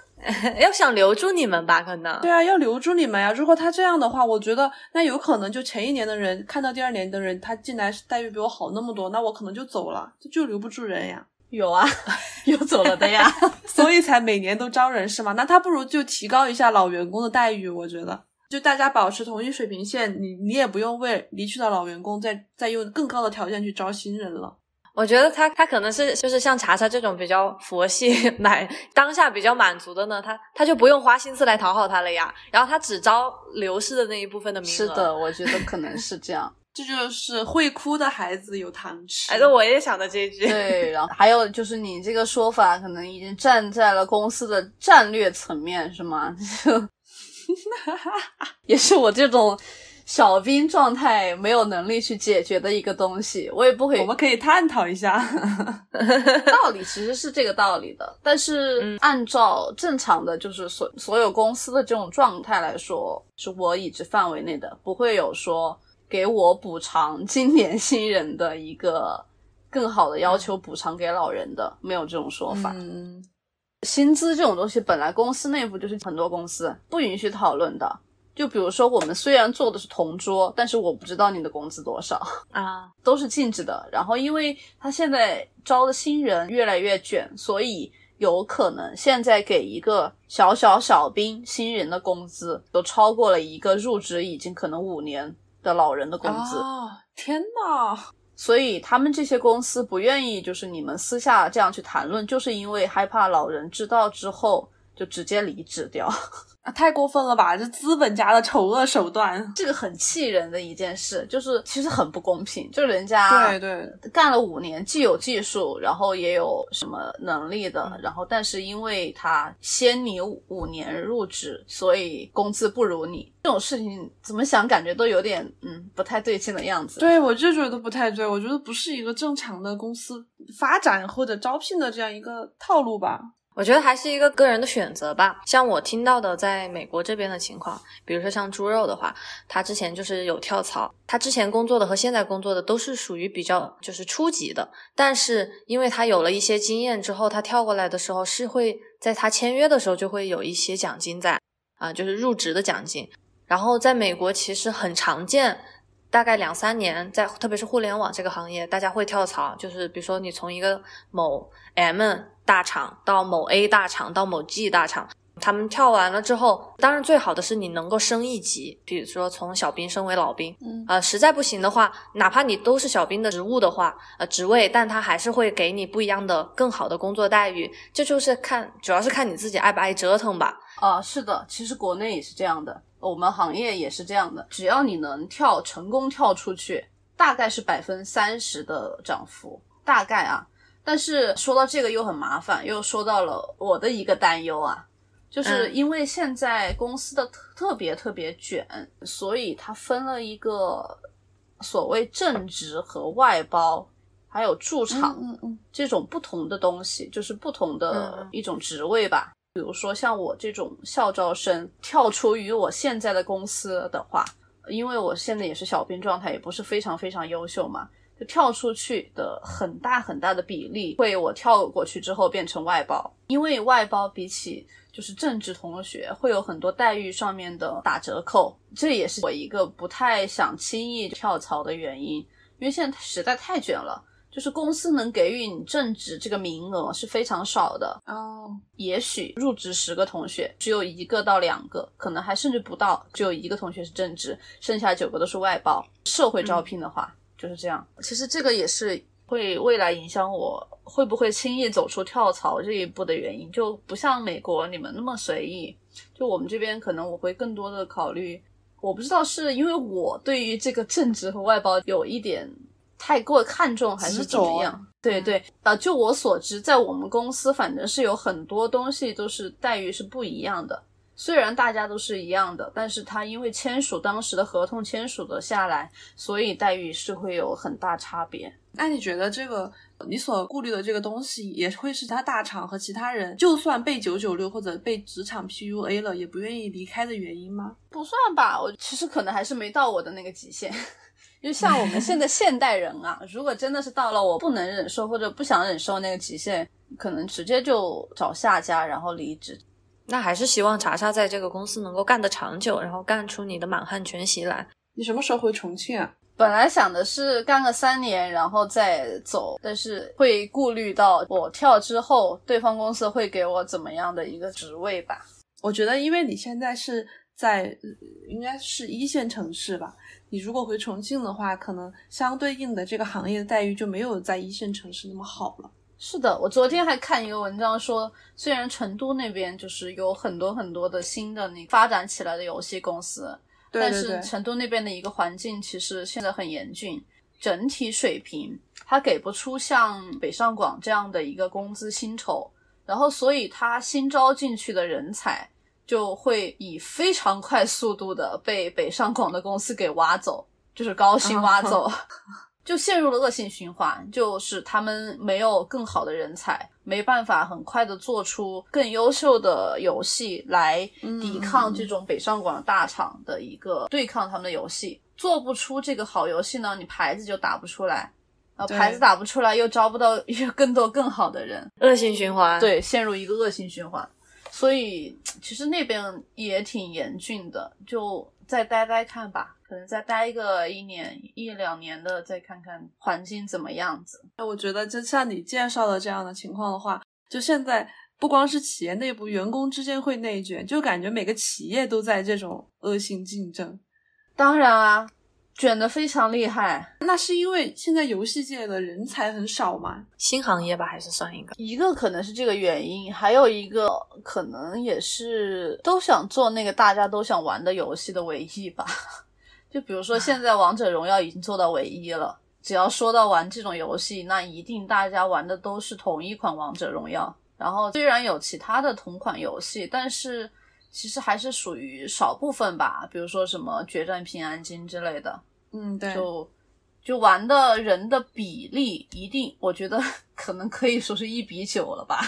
*laughs* 要想留住你们吧，可能。对啊，要留住你们呀。如果他这样的话，我觉得那有可能就前一年的人看到第二年的人，他进来待遇比我好那么多，那我可能就走了，这就留不住人呀。有啊，*laughs* 有走了的呀。所以才每年都招人是吗？那他不如就提高一下老员工的待遇，我觉得。就大家保持同一水平线，你你也不用为离去的老员工再再用更高的条件去招新人了。我觉得他他可能是就是像查查这种比较佛系买当下比较满足的呢，他他就不用花心思来讨好他了呀，然后他只招流失的那一部分的名额。是的，，我觉得可能是这样。*laughs* 这就是会哭的孩子有糖吃。哎，这我也想到这一句。对，然后还有就是你这个说法可能已经站在了公司的战略层面，是吗？就 *laughs* 也是我这种小兵状态没有能力去解决的一个东西，我也不会我们可以探讨一下。*laughs* 道理其实是这个道理的，但是嗯按照正常的就是所所有公司的这种状态来说，是我已知范围内的，不会有说给我补偿今年新人的一个更好的要求补偿给老人的，没有这种说法。嗯，薪资这种东西本来公司内部就是很多公司不允许讨论的。就比如说，我们虽然坐的是同桌，但是我不知道你的工资多少啊，*laughs* 都是禁止的。然后，因为他现在招的新人越来越卷，所以有可能现在给一个小小小兵新人的工资都超过了一个入职已经可能五年的老人的工资。哦，天呐！所以他们这些公司不愿意就是你们私下这样去谈论，就是因为害怕老人知道之后就直接离职掉。啊，太过分了吧！这资本家的丑恶手段，这个很气人的一件事，就是其实很不公平。就人家对对干了五年，既有技术，然后也有什么能力的，然后但是因为他先你五年入职，所以工资不如你。这种事情怎么想，感觉都有点嗯不太对劲的样子。对我就觉得不太对，我觉得不是一个正常的公司发展或者招聘的这样一个套路吧。我觉得还是一个个人的选择吧。像我听到的，在美国这边的情况，比如说像猪肉的话，他之前就是有跳槽，他之前工作的和现在工作的都是属于比较就是初级的，但是因为他有了一些经验之后，他跳过来的时候是会在他签约的时候就会有一些奖金在啊，就是入职的奖金。然后在美国其实很常见。大概两三年，在特别是互联网这个行业，大家会跳槽，就是比如说你从一个某 M 大厂到某 A 大厂到某 G 大厂，他们跳完了之后，当然最好的是你能够升一级，比如说从小兵升为老兵，嗯，呃，实在不行的话，哪怕你都是小兵的职务的话，呃，职位，但他还是会给你不一样的、更好的工作待遇，这就是看，主要是看你自己爱不爱折腾吧。啊，是的，其实国内也是这样的。我们行业也是这样的，只要你能跳成功跳出去，大概是百分之三十的涨幅，大概啊。但是说到这个又很麻烦，又说到了我的一个担忧啊，就是因为现在公司的特别特别卷，所以它分了一个所谓正职和外包，还有驻场这种不同的东西，就是不同的一种职位吧。比如说像我这种校招生跳出于我现在的公司的话，因为我现在也是小兵状态，也不是非常非常优秀嘛，就跳出去的很大很大的比例会我跳过去之后变成外包，因为外包比起就是正职同学会有很多待遇上面的打折扣，这也是我一个不太想轻易跳槽的原因，因为现在实在太卷了。就是公司能给予你正职这个名额是非常少的哦，也许入职十个同学，只有一个到两个，可能还甚至不到，只有一个同学是正职，剩下九个都是外包。社会招聘的话就是这样。其实这个也是会未来影响我会不会轻易走出跳槽这一步的原因，就不像美国你们那么随意。就我们这边可能我会更多的考虑，我不知道是因为我对于这个正职和外包有一点。太过看重还是怎么样？对对，呃，就我所知，在我们公司，反正是有很多东西都是待遇是不一样的。虽然大家都是一样的，但是他因为签署当时的合同签署的下来，所以待遇是会有很大差别。那你觉得这个你所顾虑的这个东西，也会是他大厂和其他人就算被九九六或者被职场 PUA 了，也不愿意离开的原因吗？不算吧，我其实可能还是没到我的那个极限。*laughs* 就像我们现在 *laughs* 现代人啊，如果真的是到了我不能忍受或者不想忍受那个极限，可能直接就找下家，然后离职。那还是希望查查在这个公司能够干得长久，然后干出你的满汉全席来。你什么时候回重庆啊？本来想的是干个三年，然后再走，但是会顾虑到我跳之后，对方公司会给我怎么样的一个职位吧？我觉得，因为你现在是在应该是一线城市吧。你如果回重庆的话，可能相对应的这个行业的待遇就没有在一线城市那么好了。是的，我昨天还看一个文章说，虽然成都那边就是有很多很多的新的那发展起来的游戏公司，但是成都那边的一个环境其实现在很严峻，整体水平它给不出像北上广这样的一个工资薪酬，然后所以它新招进去的人才。就会以非常快速度的被北上广的公司给挖走，就是高薪挖走，*laughs* 就陷入了恶性循环。就是他们没有更好的人才，没办法很快的做出更优秀的游戏来抵抗这种北上广大厂的一个对抗他们的游戏，做不出这个好游戏呢，你牌子就打不出来。啊，牌子打不出来，又招不到 *laughs* 又更多更好的人，恶性循环。，对，陷入一个恶性循环。所以其实那边也挺严峻的，就再待待看吧，可能再待个一年一两年的，再看看环境怎么样子。我觉得就像你介绍的这样的情况的话，就现在不光是企业内部，员工之间会内卷，就感觉每个企业都在这种恶性竞争。当然啊，卷的非常厉害。那是因为现在游戏界的人才很少吗？新行业吧，还是算一个。一个可能是这个原因，还有一个可能也是都想做那个大家都想玩的游戏的唯一吧。*laughs* 就比如说现在王者荣耀已经做到唯一了，只要说到玩这种游戏，那一定大家玩的都是同一款王者荣耀。然后虽然有其他的同款游戏，但是其实还是属于少部分吧，比如说什么决战平安京之类的。嗯，对，就就玩的人的比例一定，我觉得 *laughs* 可能可以说是一比九了吧，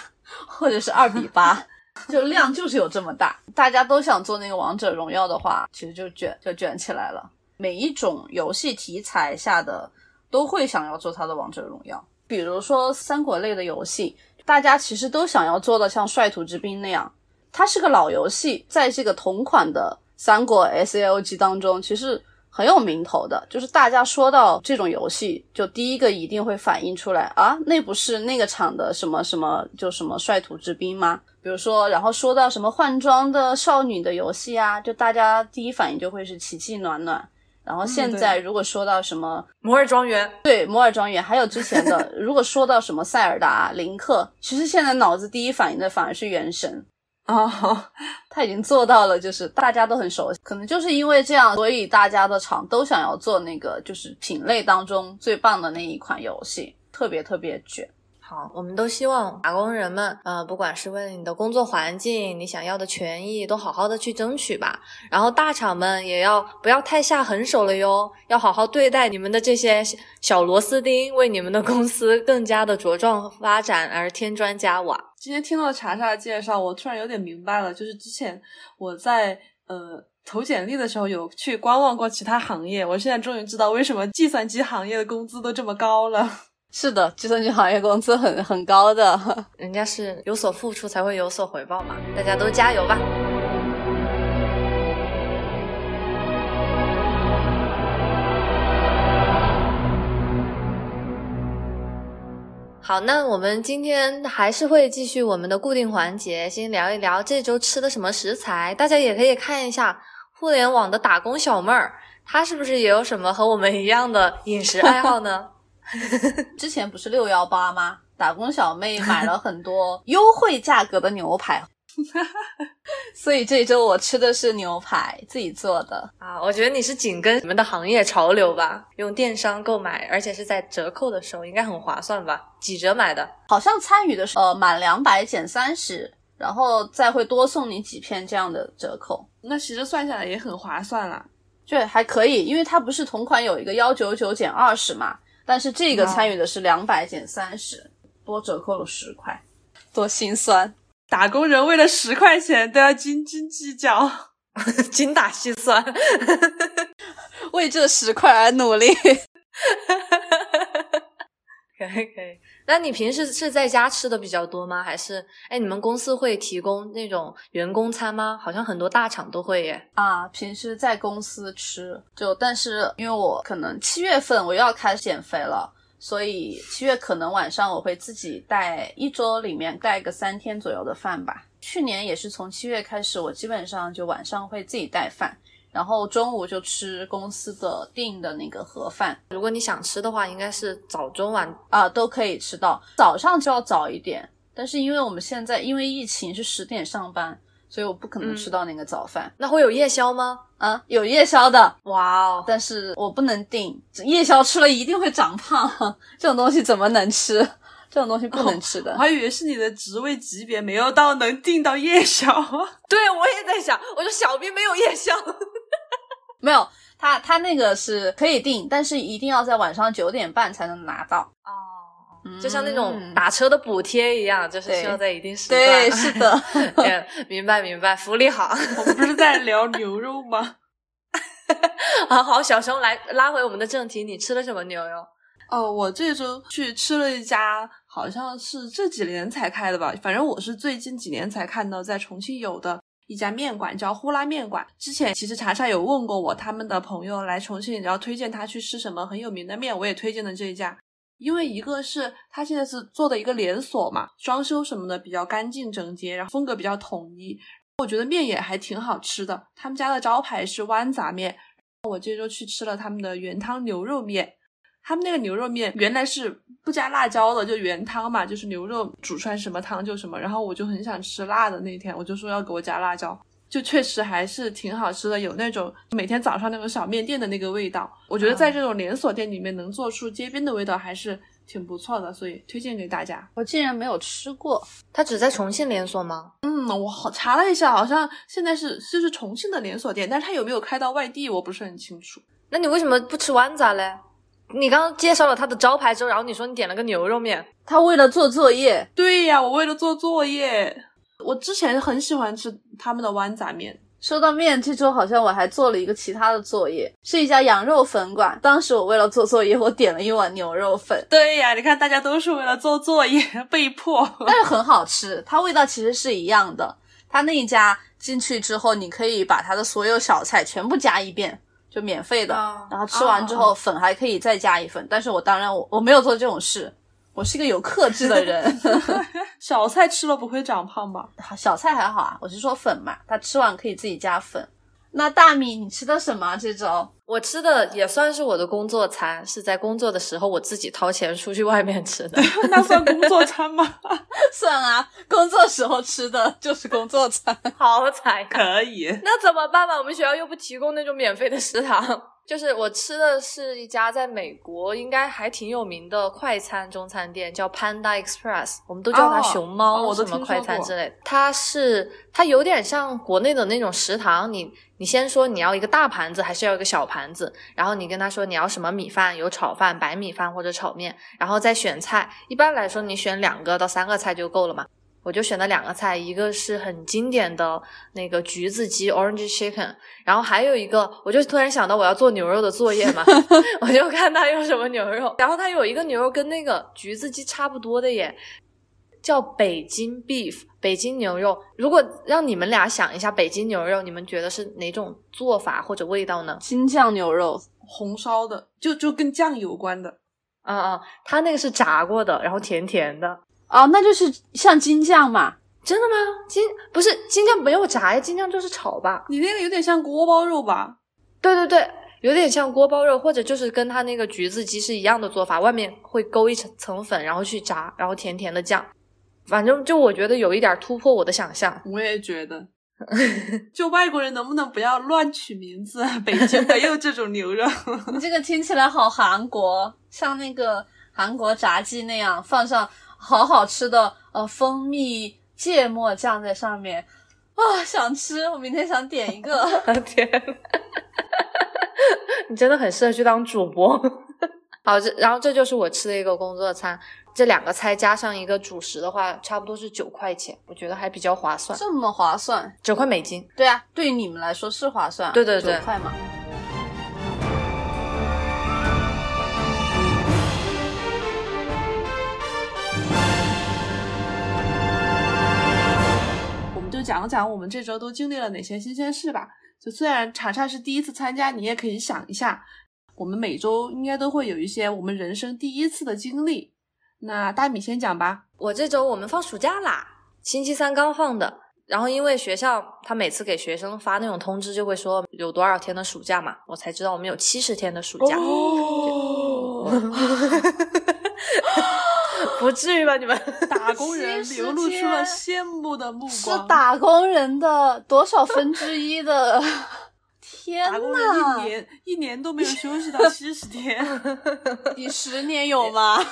或者是二比八，*laughs* 就量就是有这么大。大家都想做那个王者荣耀的话，其实就卷就卷起来了。每一种游戏题材下的都会想要做它的王者荣耀，比如说三国类的游戏，大家其实都想要做的像率土之滨那样，它是个老游戏，在这个同款的三国 SLG 当中，其实很有名头的。就是大家说到这种游戏，就第一个一定会反映出来啊，那不是那个厂的什么什么，就什么率土之滨吗？比如说，然后说到什么换装的少女的游戏啊，就大家第一反应就会是奇迹暖暖。然后现在如果说到什么摩尔庄园，对摩尔庄园，还有之前的，如果说到什么塞尔达、林克，其实现在脑子第一反应的反而是原神。哦，*laughs* 他已经做到了，就是大家都很熟悉，可能就是因为这样，所以大家的厂都想要做那个就是品类当中最棒的那一款游戏，特别特别卷。好，我们都希望打工人们，呃，不管是为了你的工作环境，你想要的权益，都好好的去争取吧。然后大厂们也要不要太下狠手了哟，要好好对待你们的这些小螺丝钉，为你们的公司更加的茁壮发展而添砖加瓦。今天听到查查的介绍，我突然有点明白了，就是之前我在呃投简历的时候有去观望过其他行业，我现在终于知道为什么计算机行业的工资都这么高了。*laughs* 是的，计算机行业工资很很高的。人家是有所付出才会有所回报嘛，大家都加油吧！好，那我们今天还是会继续我们的固定环节，先聊一聊这周吃的什么食材。大家也可以看一下互联网的打工小妹儿，她是不是也有什么和我们一样的饮食爱好呢？*laughs* 之前不是六幺八吗？打工小妹买了很多优惠价格的牛排，*laughs* 所以这周我吃的是牛排，自己做的。啊，我觉得你是紧跟你们的行业潮流吧，用电商购买，而且是在折扣的时候，应该很划算吧？几折买的？好像参与的是呃满两百减三十，然后再会多送你几片这样的折扣，那其实算下来也很划算啦。对，还可以，因为它不是同款有一个幺九九减二十嘛，但是这个参与的是两百减三十，多折扣了十块，多心酸。打工人为了十块钱都要斤斤计较。*laughs* 精打细算。*laughs* 为这十块而努力。*laughs* 可以可以。那你平时是在家吃的比较多吗？还是哎，你们公司会提供那种员工餐吗？好像很多大厂都会耶。啊，平时在公司吃，就但是因为我可能七月份我又要开始减肥了，所以七月可能晚上我会自己带一周里面带个三天左右的饭吧。去年也是从七月开始，我基本上就晚上会自己带饭，然后中午就吃公司的订的那个盒饭如果你想吃的话，应该是早中晚啊，都可以吃到。早上就要早一点，但是因为我们现在因为疫情是十点上班，所以我不可能吃到那个早饭、那会有夜宵吗？啊，有夜宵的。哇哦，但是我不能订，夜宵吃了一定会长胖，*laughs* 这种东西怎么能吃？这种东西不能吃的。我还以为是你的职位级别没有到能订到夜宵。*laughs* 对我也在想，我说小兵没有夜宵。*laughs* 没有，他他那个是可以订，但是一定要在晚上九点半才能拿到。哦，就像那种打车的补贴一样，就是需要在一定时段。对，是的。*laughs* 嗯明白明白，福利好。*laughs* 我们不是在聊牛肉吗？*laughs* 好好，小熊来拉回我们的正题，你吃了什么牛肉？哦，我这周去吃了一家，好像是这几年才开的吧，反正我是最近几年才看到在重庆有的一家面馆，叫呼啦面馆。之前其实查查有问过我，他们的朋友来重庆，然后推荐他去吃什么很有名的面，我也推荐了这一家。因为一个是他现在是做的一个连锁嘛，装修什么的比较干净整洁，然后风格比较统一，我觉得面也还挺好吃的。他们家的招牌是豌杂面，我这周去吃了他们的原汤牛肉面。他们那个牛肉面原来是不加辣椒的，就原汤嘛，就是牛肉煮出来什么汤就什么。然后我就很想吃辣的那天，我就说要给我加辣椒，就确实还是挺好吃的，有那种每天早上那种小面店的那个味道。我觉得在这种连锁店里面能做出街边的味道，还是挺不错的，所以推荐给大家。我竟然没有吃过，它只在重庆连锁吗？嗯，我好查了一下，好像现在是就是重庆的连锁店，但是它有没有开到外地，我不是很清楚。那你为什么不吃豌杂嘞？你刚刚介绍了它的招牌之后，然后你说你点了个牛肉面，他为了做作业。对呀，我为了做作业。我之前很喜欢吃他们的豌杂面。说到面，这周好像我还做了一个其他的作业，是一家羊肉粉馆。当时我为了做作业，我点了一碗牛肉粉。对呀，你看大家都是为了做作业 *laughs* 被迫，但是很好吃，它味道其实是一样的。它那一家进去之后，你可以把它的所有小菜全部加一遍。就免费的，然后吃完之后粉还可以再加一份，但是我当然我我没有做这种事，我是一个有克制的人。*laughs* 小菜吃了不会长胖吧？*laughs* 小菜还好啊，我是说粉嘛，他吃完可以自己加粉。那大米你吃的什么这周？我吃的也算是我的工作餐，是在工作的时候我自己掏钱出去外面吃的，*laughs* 那算工作餐吗？算啊，工作时候吃的就是工作餐，好惨，可以。那怎么办嘛？我们学校又不提供那种免费的食堂。就是我吃的是一家在美国应该还挺有名的快餐中餐店，叫 Panda Express，我们都叫它熊猫什么快餐之类。它是它有点像国内的那种食堂，你你先说你要一个大盘子还是要一个小盘子，然后你跟他说你要什么米饭，有炒饭、白米饭或者炒面，然后再选菜。一般来说你选两个到三个菜就够了嘛。我就选了两个菜，一个是很经典的那个橘子鸡 （Orange Chicken），然后还有一个，我就突然想到我要做牛肉的作业嘛，*laughs* 我就看他用什么牛肉，然后他有一个牛肉跟那个橘子鸡差不多的耶，叫北京 Beef，北京牛肉。如果让你们俩想一下北京牛肉，你们觉得是哪种做法或者味道呢？京酱牛肉，红烧的，就就跟酱有关的。嗯嗯，他那个是炸过的，然后甜甜的。哦，那就是像金酱嘛？真的吗？金不是金酱没有炸呀，金酱就是炒吧。你那个有点像锅包肉吧？对对对，有点像锅包肉，或者就是跟它那个橘子鸡是一样的做法，外面会勾一层层粉，然后去炸，然后甜甜的酱。反正就我觉得有一点突破我的想象。*laughs* 我也觉得，就外国人能不能不要乱取名字？北京没有这种牛肉。*laughs* 你这个听起来好韩国，像那个韩国炸鸡那样放上。好好吃的呃蜂蜜芥末酱在上面啊，想吃！我明天想点一个。*laughs* 天，*laughs* 你真的很适合去当主播。*laughs* 好，这然后这就是我吃的一个工作餐，这两个菜加上一个主食的话，差不多是九块钱，我觉得还比较划算。这么划算？九块美金？对啊，对于你们来说是划算。对对对，九块嘛。就讲讲我们这周都经历了哪些新鲜事吧。就虽然查查是第一次参加，你也可以想一下，我们每周应该都会有一些我们人生第一次的经历。那大米先讲吧。我这周我们放暑假啦，星期三刚放的。然后因为学校他每次给学生发那种通知，就会说有多少天的暑假嘛，我才知道我们有七十天的暑假。哦。*laughs* 不至于吧？你们 *laughs* 打工人流露出了羡慕的目光。是打工人的多少分之一的？*laughs* 天呐！一年一年都没有休息到 *laughs* 七十天，你十年有吗？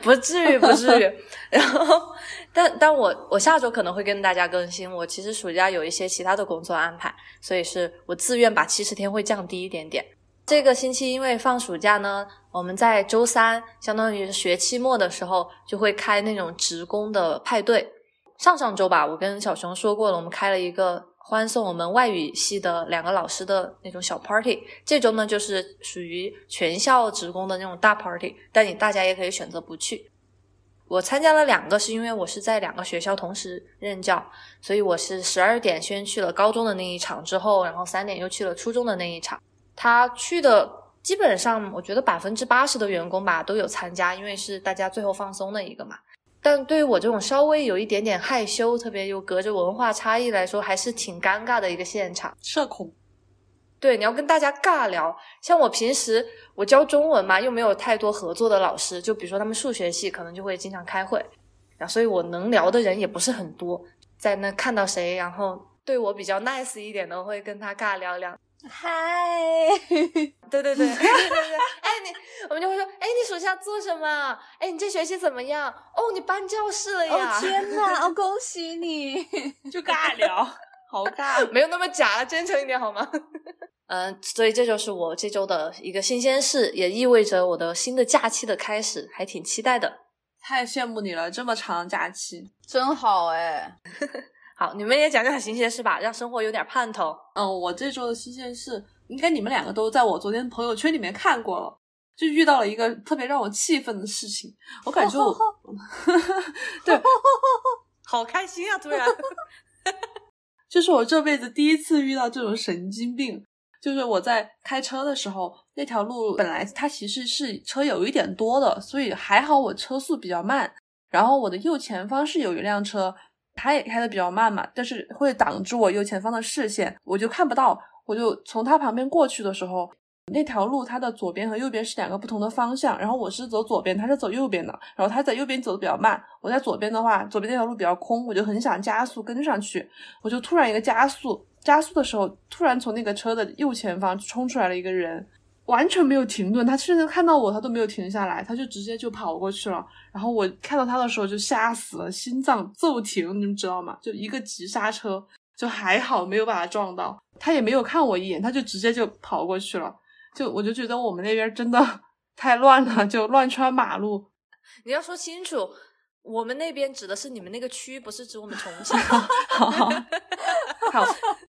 不至于，不至于。然后，但但我我下周可能会跟大家更新。我其实暑假有一些其他的工作安排，所以是我自愿把七十天会降低一点点。这个星期因为放暑假呢，我们在周三，相当于学期末的时候，就会开那种职工的派对。上上周吧，我跟小熊说过了，我们开了一个欢送我们外语系的两个老师的那种小 party。这周呢，就是属于全校职工的那种大 party，但你大家也可以选择不去。我参加了两个，是因为我是在两个学校同时任教，所以我是十二点先去了高中的那一场，之后然后三点又去了初中的那一场。他去的基本上，我觉得百分之八十的员工吧都有参加，因为是大家最后放松的一个嘛。但对于我这种稍微有一点点害羞，特别又隔着文化差异来说，还是挺尴尬的一个现场。社恐，对，你要跟大家尬聊。像我平时我教中文嘛，又没有太多合作的老师，就比如说他们数学系可能就会经常开会，然后所以我能聊的人也不是很多。在那看到谁，然后对我比较 nice 一点的，会跟他尬聊聊。嗨，*laughs* 对对对对对对，哎你，我们就会说，哎你暑假做什么？哎你这学期怎么样？哦你搬教室了呀？哦 *laughs* 天哪！哦恭喜你！*laughs* 就尬聊，好尬。没有那么假，真诚一点好吗？嗯，所以这就是我这周的一个新鲜事，也意味着我的新的假期的开始，还挺期待的。太羡慕你了，这么长假期。真好哎！好，你们也讲讲新鲜事吧，让生活有点盼头。嗯，我这周的新鲜事，应该你们两个都在我昨天朋友圈里面看过了，就遇到了一个特别让我气愤的事情。我感觉我，*laughs* 对，*laughs* 好开心啊！突然，就是我这辈子第一次遇到这种神经病。就是我在开车的时候，那条路本来它其实是车有一点多的，所以还好我车速比较慢。然后我的右前方是有一辆车。他也开的比较慢嘛，但是会挡住我右前方的视线，我就看不到。我就从他旁边过去的时候，那条路它的左边和右边是两个不同的方向，然后我是走左边，他是走右边的。然后他在右边走的比较慢，我在左边的话，左边那条路比较空，我就很想加速跟上去。我就突然一个加速，加速的时候，突然从那个车的右前方冲出来了一个人。完全没有停顿，他甚至看到我，他都没有停下来，他就直接就跑过去了。然后我看到他的时候就吓死了，心脏骤停，你们知道吗？就一个急刹车，就还好没有把他撞到。他也没有看我一眼，他就直接就跑过去了。就我就觉得我们那边真的 *laughs* 太乱了，就乱穿马路。你要说清楚。我们那边指的是你们那个区，不是指我们重庆。*laughs* 好，好，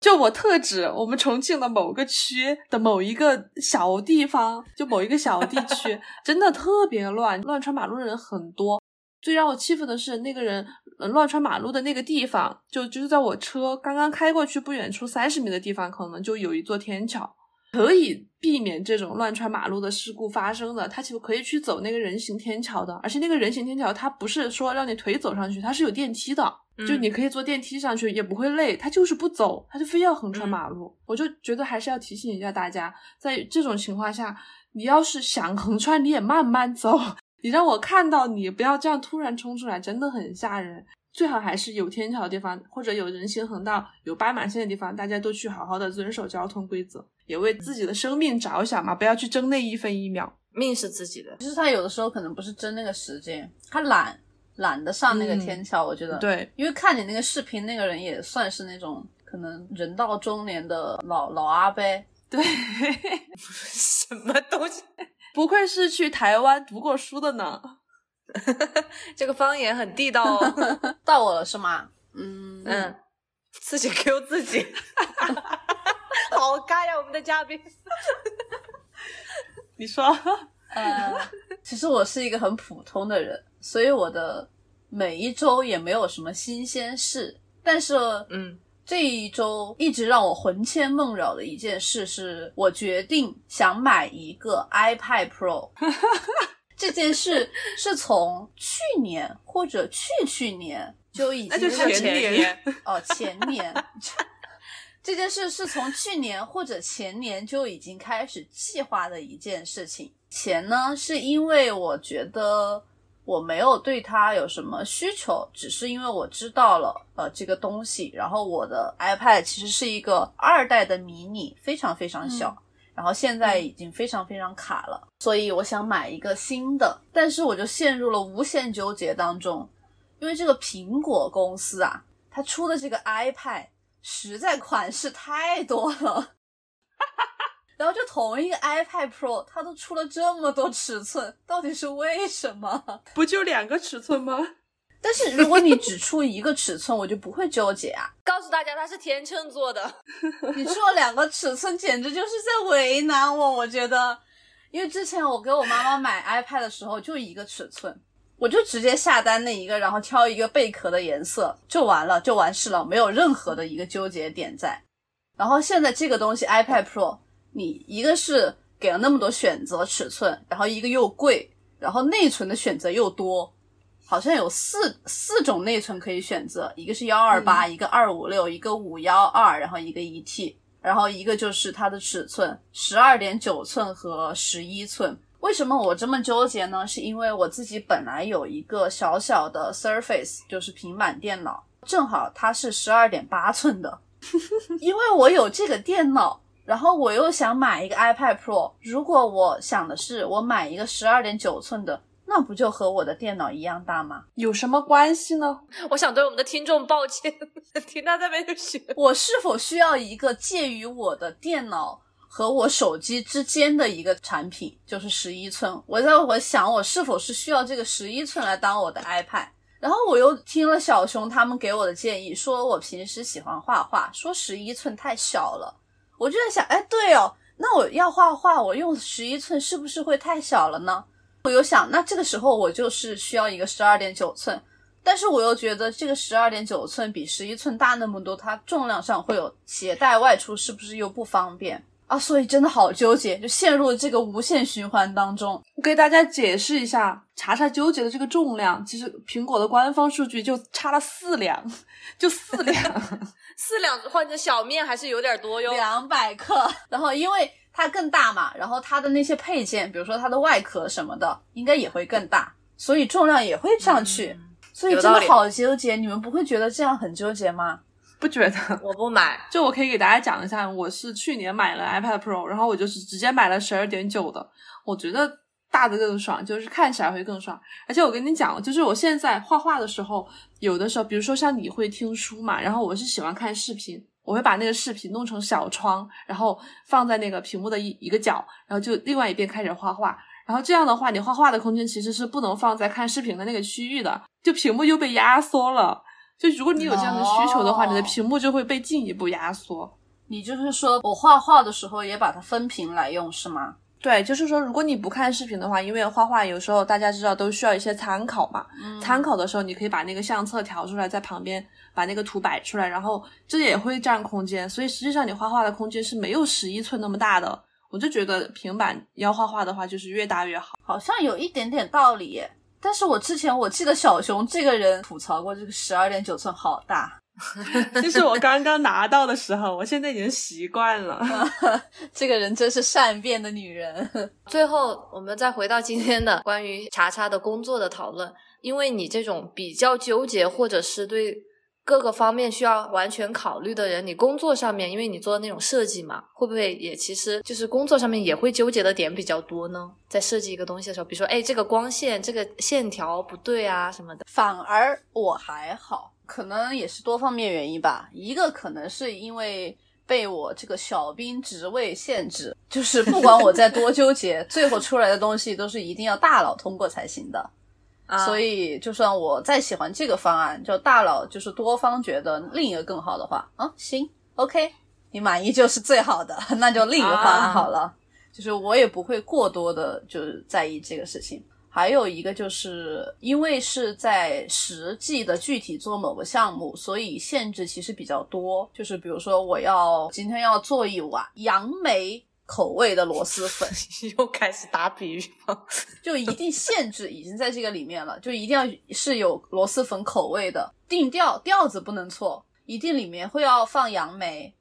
就我特指我们重庆的某个区的某一个小地方，就某一个小地区，真的特别乱，乱穿马路的人很多。最让我气愤的是，那个人乱穿马路的那个地方，就就是在我车刚刚开过去不远处三十米的地方，可能就有一座天桥。可以避免这种乱穿马路的事故发生的，他其实可以去走那个人行天桥的，而且那个人行天桥它不是说让你腿走上去，它是有电梯的，就你可以坐电梯上去，也不会累。他就是不走，他就非要横穿马路。我就觉得还是要提醒一下大家，在这种情况下，你要是想横穿，你也慢慢走，*laughs* 你让我看到你，不要这样突然冲出来，真的很吓人。最好还是有天桥的地方，或者有人行横道、有斑马线的地方，大家都去好好的遵守交通规则，也为自己的生命着想嘛，不要去争那一分一秒，命是自己的。其实他有的时候可能不是争那个时间，他懒懒得上那个天桥，我觉得。对，因为看你那个视频，那个人也算是那种可能人到中年的老老阿伯。对，*laughs* 什么东西？不愧是去台湾读过书的呢。*laughs* 这个方言很地道哦，*laughs* 到我了是吗？嗯嗯，自己 Q 自己，*laughs* 好尬呀！我们的嘉宾，你说，呃，其实我是一个很普通的人，所以我的每一周也没有什么新鲜事。但是，嗯，这一周一直让我魂牵梦绕的一件事，是我决定想买一个 iPad Pro。这件事 *laughs* 是从去年或者去去年就已经，那就是前年哦，前年。*laughs* 这件事是从去年或者前年就已经开始计划的一件事情。钱呢，是因为我觉得我没有对它有什么需求，只是因为我知道了呃这个东西。然后我的 iPad 其实是一个二代的迷你，非常非常小。然后现在已经非常非常卡了，所以我想买一个新的，但是我就陷入了无限纠结当中，因为这个苹果公司啊，它出的这个 iPad 实在款式太多了，哈哈哈然后就同一个 iPad Pro，它都出了这么多尺寸，到底是为什么？不就两个尺寸吗？但是如果你只出一个尺寸，我就不会纠结啊。*laughs* 告诉大家它是天秤座的。*laughs* 你出了两个尺寸简直就是在为难我，我觉得，因为之前我给我妈妈买 iPad 的时候就一个尺寸，我就直接下单那一个，然后挑一个贝壳的颜色就完了，就完事了，没有任何的一个纠结点在。然后现在这个东西 iPad Pro，你一个是给了那么多选择尺寸，然后一个又贵，然后内存的选择又多。好像有四四种内存可以选择，一个是幺二八，一个二五六，一个五幺二，然后一个一 T，然后一个就是它的尺寸，十二点九寸和十一寸。为什么我这么纠结呢？是因为我自己本来有一个小小的 Surface，就是平板电脑，正好它是十二点八寸的，*laughs* 因为我有这个电脑，然后我又想买一个 iPad Pro，如果我想的是我买一个十二点九寸的。那不就和我的电脑一样大吗？有什么关系呢？*laughs* 我想对我们的听众抱歉，*laughs* 听到这边就学。我是否需要一个介于我的电脑和我手机之间的一个产品，就是十一寸？我在我想，我是否是需要这个十一寸来当我的 iPad？然后我又听了小熊他们给我的建议，说我平时喜欢画画，说十一寸太小了。我就在想，哎，对哦，那我要画画，我用十一寸是不是会太小了呢？我又想，那这个时候我就是需要一个十二点九寸，但是我又觉得这个十二点九寸比十一寸大那么多，它重量上会有携带外出，是不是又不方便啊？所以真的好纠结，就陷入了这个无限循环当中。我给大家解释一下，查查纠结的这个重量，其实苹果的官方数据就差了四两，就四两，*laughs* 四两换成小面还是有点多哟，两百克。然后因为。它更大嘛，然后它的那些配件，比如说它的外壳什么的，应该也会更大，所以重量也会上去。所以真的好纠结，你们不会觉得这样很纠结吗？不觉得，*laughs* 我不买。就我可以给大家讲一下，我是去年买了 iPad Pro，然后我就是直接买了十二点九的，我觉得大的更爽，就是看起来会更爽。而且我跟你讲，就是我现在画画的时候，有的时候，比如说像你会听书嘛，然后我是喜欢看视频。我会把那个视频弄成小窗，然后放在那个屏幕的一一个角，然后就另外一边开始画画。然后这样的话，你画画的空间其实是不能放在看视频的那个区域的，就屏幕又被压缩了。就如果你有这样的需求的话，你的屏幕就会被进一步压缩。你就是说我画画的时候也把它分屏来用是吗？对，就是说，如果你不看视频的话，因为画画有时候大家知道都需要一些参考嘛。参考的时候，你可以把那个相册调出来，在旁边把那个图摆出来，然后这也会占空间。所以实际上你画画的空间是没有十一寸那么大的。我就觉得平板要画画的话，就是越大越好。好像有一点点道理，但是我之前我记得小熊这个人吐槽过这个十二点九寸好大。*laughs* 就是我刚刚拿到的时候，我现在已经习惯了。*laughs* 这个人真是善变的女人。*laughs* 最后，我们再回到今天的关于查查的工作的讨论。因为你这种比较纠结，或者是对各个方面需要完全考虑的人，你工作上面，因为你做那种设计嘛，会不会也其实就是工作上面也会纠结的点比较多呢？在设计一个东西的时候，比如说，哎，这个光线、这个线条不对啊什么的。反而我还好。可能也是多方面原因吧，一个可能是因为被我这个小兵职位限制，就是不管我在多纠结，*laughs* 最后出来的东西都是一定要大佬通过才行的。所以就算我再喜欢这个方案，就大佬就是多方觉得另一个更好的话，啊，行，OK，你满意就是最好的，*laughs* 那就另一个方案好了。就是我也不会过多的就是在意这个事情。还有一个就是因为是在实际的具体做某个项目，所以限制其实比较多。就是比如说，我要今天要做一碗杨梅口味的螺蛳粉，*laughs* 又开始打比喻了，*laughs* 就一定限制已经在这个里面了，就一定要是有螺蛳粉口味的，定调调子不能错，一定里面会要放杨梅，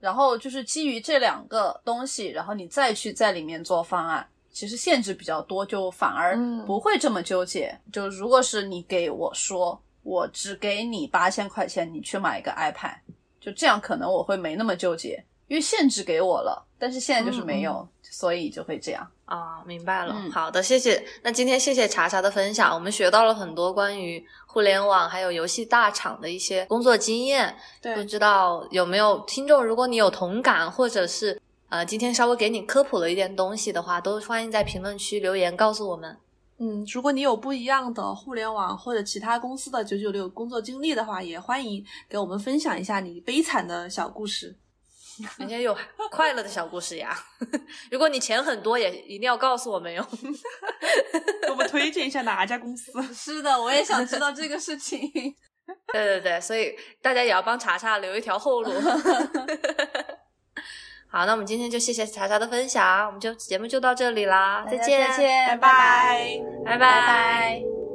然后就是基于这两个东西，然后你再去在里面做方案。其实限制比较多，就反而不会这么纠结。就如果是你给我说，我只给你八千块钱，你去买一个 iPad，就这样可能我会没那么纠结，因为限制给我了。但是现在就是没有，所以就会这样啊。明白了，好的，谢谢。那今天谢谢查查的分享，我们学到了很多关于互联网还有游戏大厂的一些工作经验。对不知道有没有听众，如果你有同感，或者是。呃，今天稍微给你科普了一点东西的话，都欢迎在评论区留言告诉我们。嗯，如果你有不一样的互联网或者其他公司的九九六工作经历的话，也欢迎给我们分享一下你悲惨的小故事。人家有快乐的小故事呀。*laughs* 如果你钱很多，也一定要告诉我们哟。*laughs* 给我们推荐一下哪家公司？*laughs* 是的，我也想知道这个事情。对对对，所以大家也要帮查查留一条后路。好，那我们今天就谢谢查查的分享，我们就节目就到这里啦，再见，再见，拜拜，拜拜拜。